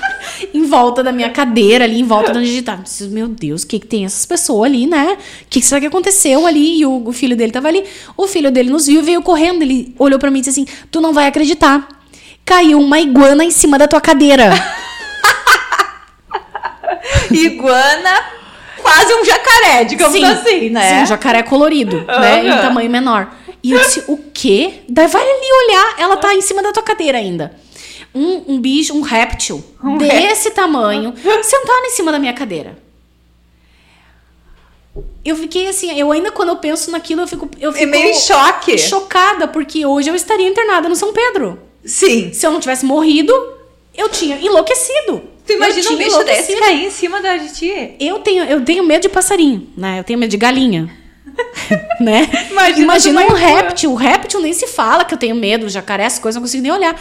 [laughs] em volta da minha cadeira ali, em volta de onde a gente tava. Meu Deus, o que que tem essas pessoas ali, né? O que, que será que aconteceu ali? E o, o filho dele tava ali. O filho dele nos viu, veio correndo, ele olhou pra mim e disse assim, tu não vai acreditar. Caiu uma iguana em cima da tua cadeira. [laughs] Iguana, quase um jacaré, digamos Sim, assim, né? Sim, um jacaré colorido, né? Em tamanho menor. E eu disse, o quê? Daí vai ali olhar, ela tá em cima da tua cadeira ainda. Um, um bicho, um réptil Um desse tamanho, sentado em cima da minha cadeira. Eu fiquei assim, eu ainda quando eu penso naquilo, eu fico, eu É fico meio em choque. chocada, porque hoje eu estaria internada no São Pedro. Sim. Se eu não tivesse morrido, eu tinha enlouquecido. Tu imagina um bicho desse cair em cima da de ti? Eu tenho, eu tenho medo de passarinho, né? Eu tenho medo de galinha. [laughs] né? Imagina Imagina um réptil. O réptil nem se fala que eu tenho medo, jacaré, essas coisas, não consigo nem olhar.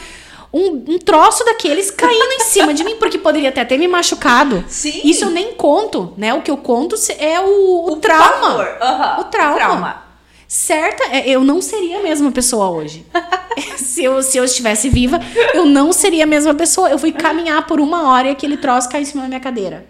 Um, um troço daqueles caindo em cima de mim, porque poderia até ter me machucado. Sim. Isso eu nem conto, né? O que eu conto é o, o, trauma. pavor. Aham, O trauma. trauma. Certa, é, eu não seria a mesma pessoa hoje. [laughs] se, eu, se eu estivesse viva, eu não seria a mesma pessoa. Eu fui caminhar por uma hora e aquele troço caiu em cima da minha cadeira.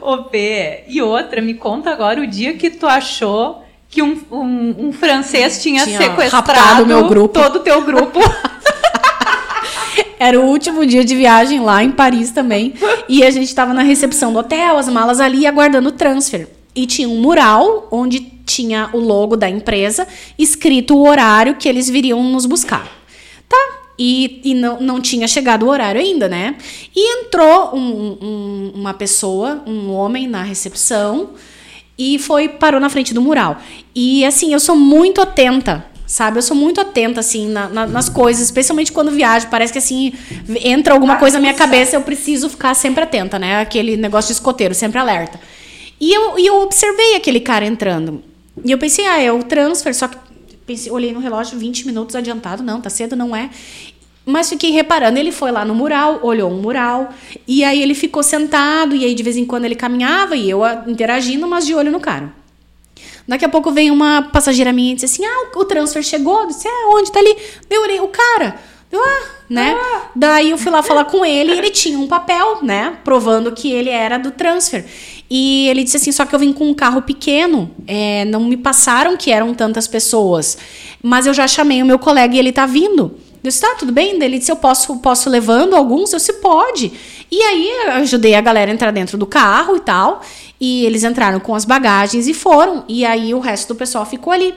Ô, Fê, e outra, me conta agora o dia que tu achou que um, um, um francês tinha, Tinha sequestrado meu grupo. todo o teu grupo. [laughs] Era o último dia de viagem lá em Paris também. E a gente tava na recepção do hotel, as malas ali, aguardando o transfer. E tinha um mural onde tinha o logo da empresa, escrito o horário que eles viriam nos buscar. Tá? E, e não, não tinha chegado o horário ainda, né? E entrou um- um- uma pessoa, um homem na recepção, e foi parou na frente do mural. E assim, eu sou muito atenta, sabe? Eu sou muito atenta assim na- na- nas coisas, especialmente quando viajo. Parece que assim entra alguma coisa na minha cabeça, eu preciso ficar sempre atenta, né? Aquele negócio de escoteiro, sempre alerta. E eu, e eu observei aquele cara entrando. E eu pensei, ah, é o transfer, só que pensei, olhei no relógio 20 minutos adiantado, não, tá cedo, não é. Mas fiquei reparando, ele foi lá no mural, olhou um mural, e aí ele ficou sentado, e aí de vez em quando ele caminhava, e eu interagindo, mas de olho no cara. Daqui a pouco veio uma passageira minha e disse assim: Ah, o, o transfer chegou. Eu disse: É, onde? Tá ali. Eu olhei, o cara. Ah, né? Daí eu fui lá falar com ele e ele tinha um papel, né? Provando que ele era do transfer. E ele disse assim: só que eu vim com um carro pequeno, é, não me passaram que eram tantas pessoas, mas eu já chamei o meu colega e ele tá vindo. Eu disse, tá, tudo bem? Ele disse, eu posso, posso levando alguns? Eu disse, pode. E aí eu ajudei a galera a entrar dentro do carro e tal. E eles entraram com as bagagens e foram. E aí o resto do pessoal ficou ali.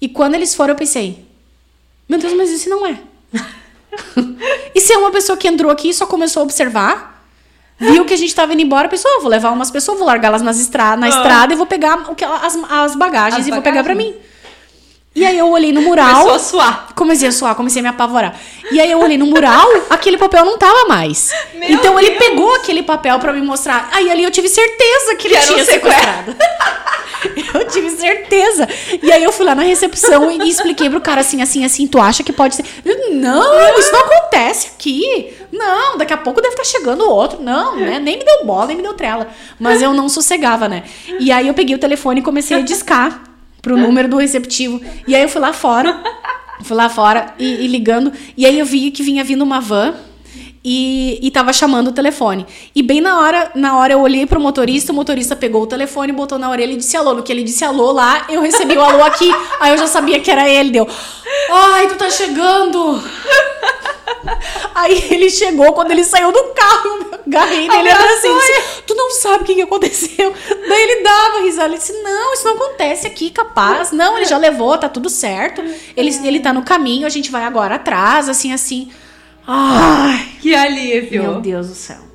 E quando eles foram, eu pensei, meu Deus, mas isso não é. [laughs] e se é uma pessoa que entrou aqui e só começou a observar, viu que a gente tava indo embora, pensou, oh, vou levar umas pessoas, vou largá-las nas estra na ah. estrada e vou pegar o que, as, as bagagens as e vou pegar para mim. E aí eu olhei no mural. Começou a suar. Comecei a suar, comecei a me apavorar. E aí eu olhei no mural, aquele papel não tava mais. Meu então Deus. ele pegou aquele papel para me mostrar. Aí ali eu tive certeza que ele que tinha sequestrado. [laughs] eu tive certeza. E aí eu fui lá na recepção e expliquei pro cara assim, assim, assim, tu acha que pode ser? Eu, não, isso não acontece aqui. Não, daqui a pouco deve estar tá chegando outro. Não, né? Nem me deu bola, nem me deu trela. Mas eu não sossegava, né? E aí eu peguei o telefone e comecei a discar pro número do receptivo. E aí eu fui lá fora, fui lá fora e, e ligando. E aí eu vi que vinha vindo uma van e, e tava chamando o telefone. E bem na hora, na hora eu olhei pro motorista, o motorista pegou o telefone, botou na orelha e disse alô. No que ele disse alô lá, eu recebi o alô aqui. aí eu já sabia que era ele, deu. Ai, tu tá chegando! Aí ele chegou, quando ele saiu do carro, eu agarrei nele era assim, disse, tu não sabe o que, que aconteceu. Daí ele dava risada, ele disse, não, isso não acontece aqui, capaz. Não, ele já levou, tá tudo certo. Ele, ele tá no caminho, a gente vai agora atrás, assim, assim. Ai, que alívio. Meu Deus do céu.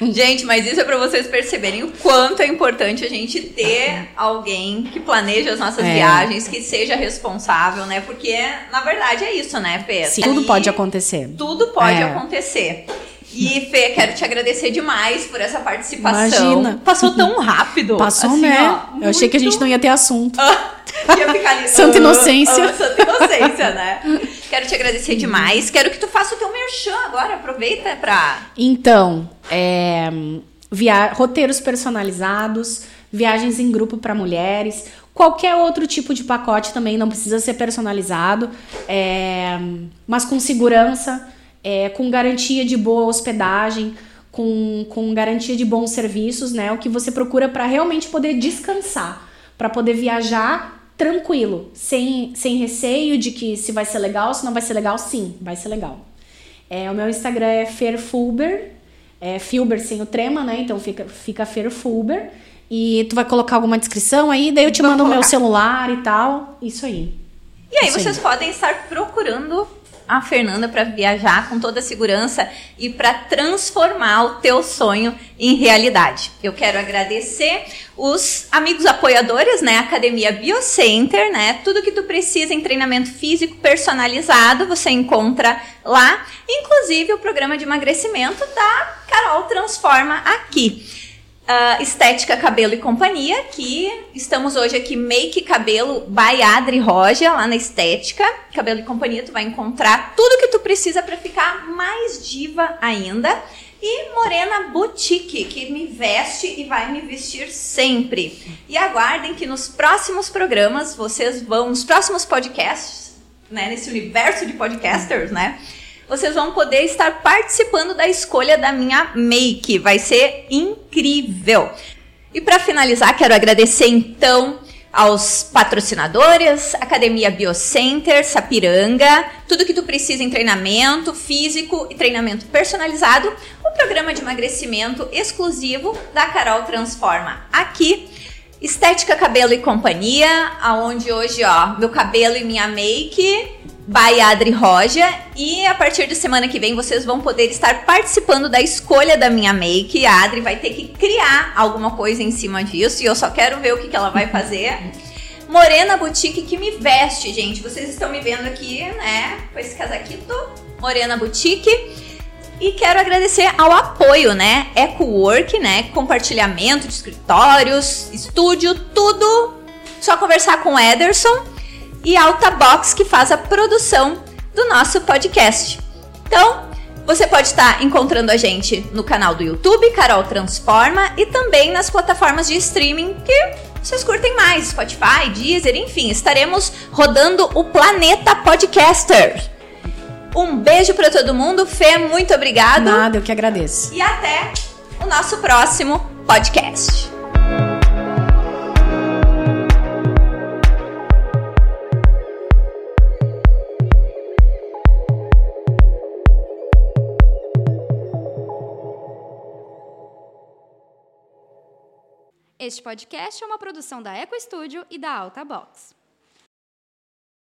Gente, mas isso é para vocês perceberem o quanto é importante a gente ter alguém que planeje as nossas é. viagens, que seja responsável, né? Porque, na verdade, é isso, né, Fê? Sim, tudo pode acontecer. Tudo pode é. acontecer. E, Fê, quero te agradecer demais por essa participação. Imagina. Passou tão rápido. Passou, assim, né? Ó, Eu achei que a gente não ia ter assunto. [laughs] ia ficar ali. Santa inocência. [laughs] Santa inocência, né? [laughs] Quero te agradecer demais. Quero que tu faça o teu merchan agora. Aproveita pra. Então, é, via... roteiros personalizados, viagens em grupo para mulheres. Qualquer outro tipo de pacote também não precisa ser personalizado, é, mas com segurança é, com garantia de boa hospedagem, com, com garantia de bons serviços, né? O que você procura para realmente poder descansar, para poder viajar tranquilo, sem, sem receio de que se vai ser legal, se não vai ser legal, sim, vai ser legal. É, o meu Instagram é Ferfulber, é Filber sem o trema, né? Então fica, fica Ferfulber. E tu vai colocar alguma descrição aí, daí eu te mando o meu celular e tal. Isso aí. E aí, Isso vocês aí. podem estar procurando a Fernanda para viajar com toda a segurança e para transformar o teu sonho em realidade. Eu quero agradecer os amigos apoiadores, né? Academia Biocenter, né? Tudo que tu precisa em treinamento físico personalizado, você encontra lá, inclusive o programa de emagrecimento da Carol Transforma aqui. Uh, Estética Cabelo e Companhia, que estamos hoje aqui Make Cabelo by Adri Roja, lá na Estética Cabelo e Companhia, tu vai encontrar tudo que tu precisa para ficar mais diva ainda. E Morena Boutique, que me veste e vai me vestir sempre. E aguardem que nos próximos programas vocês vão, nos próximos podcasts, né, nesse universo de podcasters, né? Vocês vão poder estar participando da escolha da minha make. Vai ser incrível. E para finalizar, quero agradecer então aos patrocinadores, Academia Biocenter, Sapiranga, tudo que tu precisa em treinamento físico e treinamento personalizado, o programa de emagrecimento exclusivo da Carol Transforma aqui. Estética Cabelo e Companhia, aonde hoje, ó, meu cabelo e minha make by Adri Roja. E a partir de semana que vem vocês vão poder estar participando da escolha da minha make. A Adri vai ter que criar alguma coisa em cima disso e eu só quero ver o que, que ela vai fazer. Morena Boutique que me veste, gente. Vocês estão me vendo aqui, né? Com esse casaquito. Morena Boutique. E quero agradecer ao apoio, né? EcoWork, né? Compartilhamento de escritórios, estúdio, tudo. Só conversar com o Ederson e Alta Box, que faz a produção do nosso podcast. Então, você pode estar encontrando a gente no canal do YouTube, Carol Transforma, e também nas plataformas de streaming que vocês curtem mais, Spotify, Deezer, enfim, estaremos rodando o Planeta Podcaster. Um beijo para todo mundo, Fê, muito obrigado. Nada, eu que agradeço. E até o nosso próximo podcast. Este podcast é uma produção da Eco Studio e da Alta Box.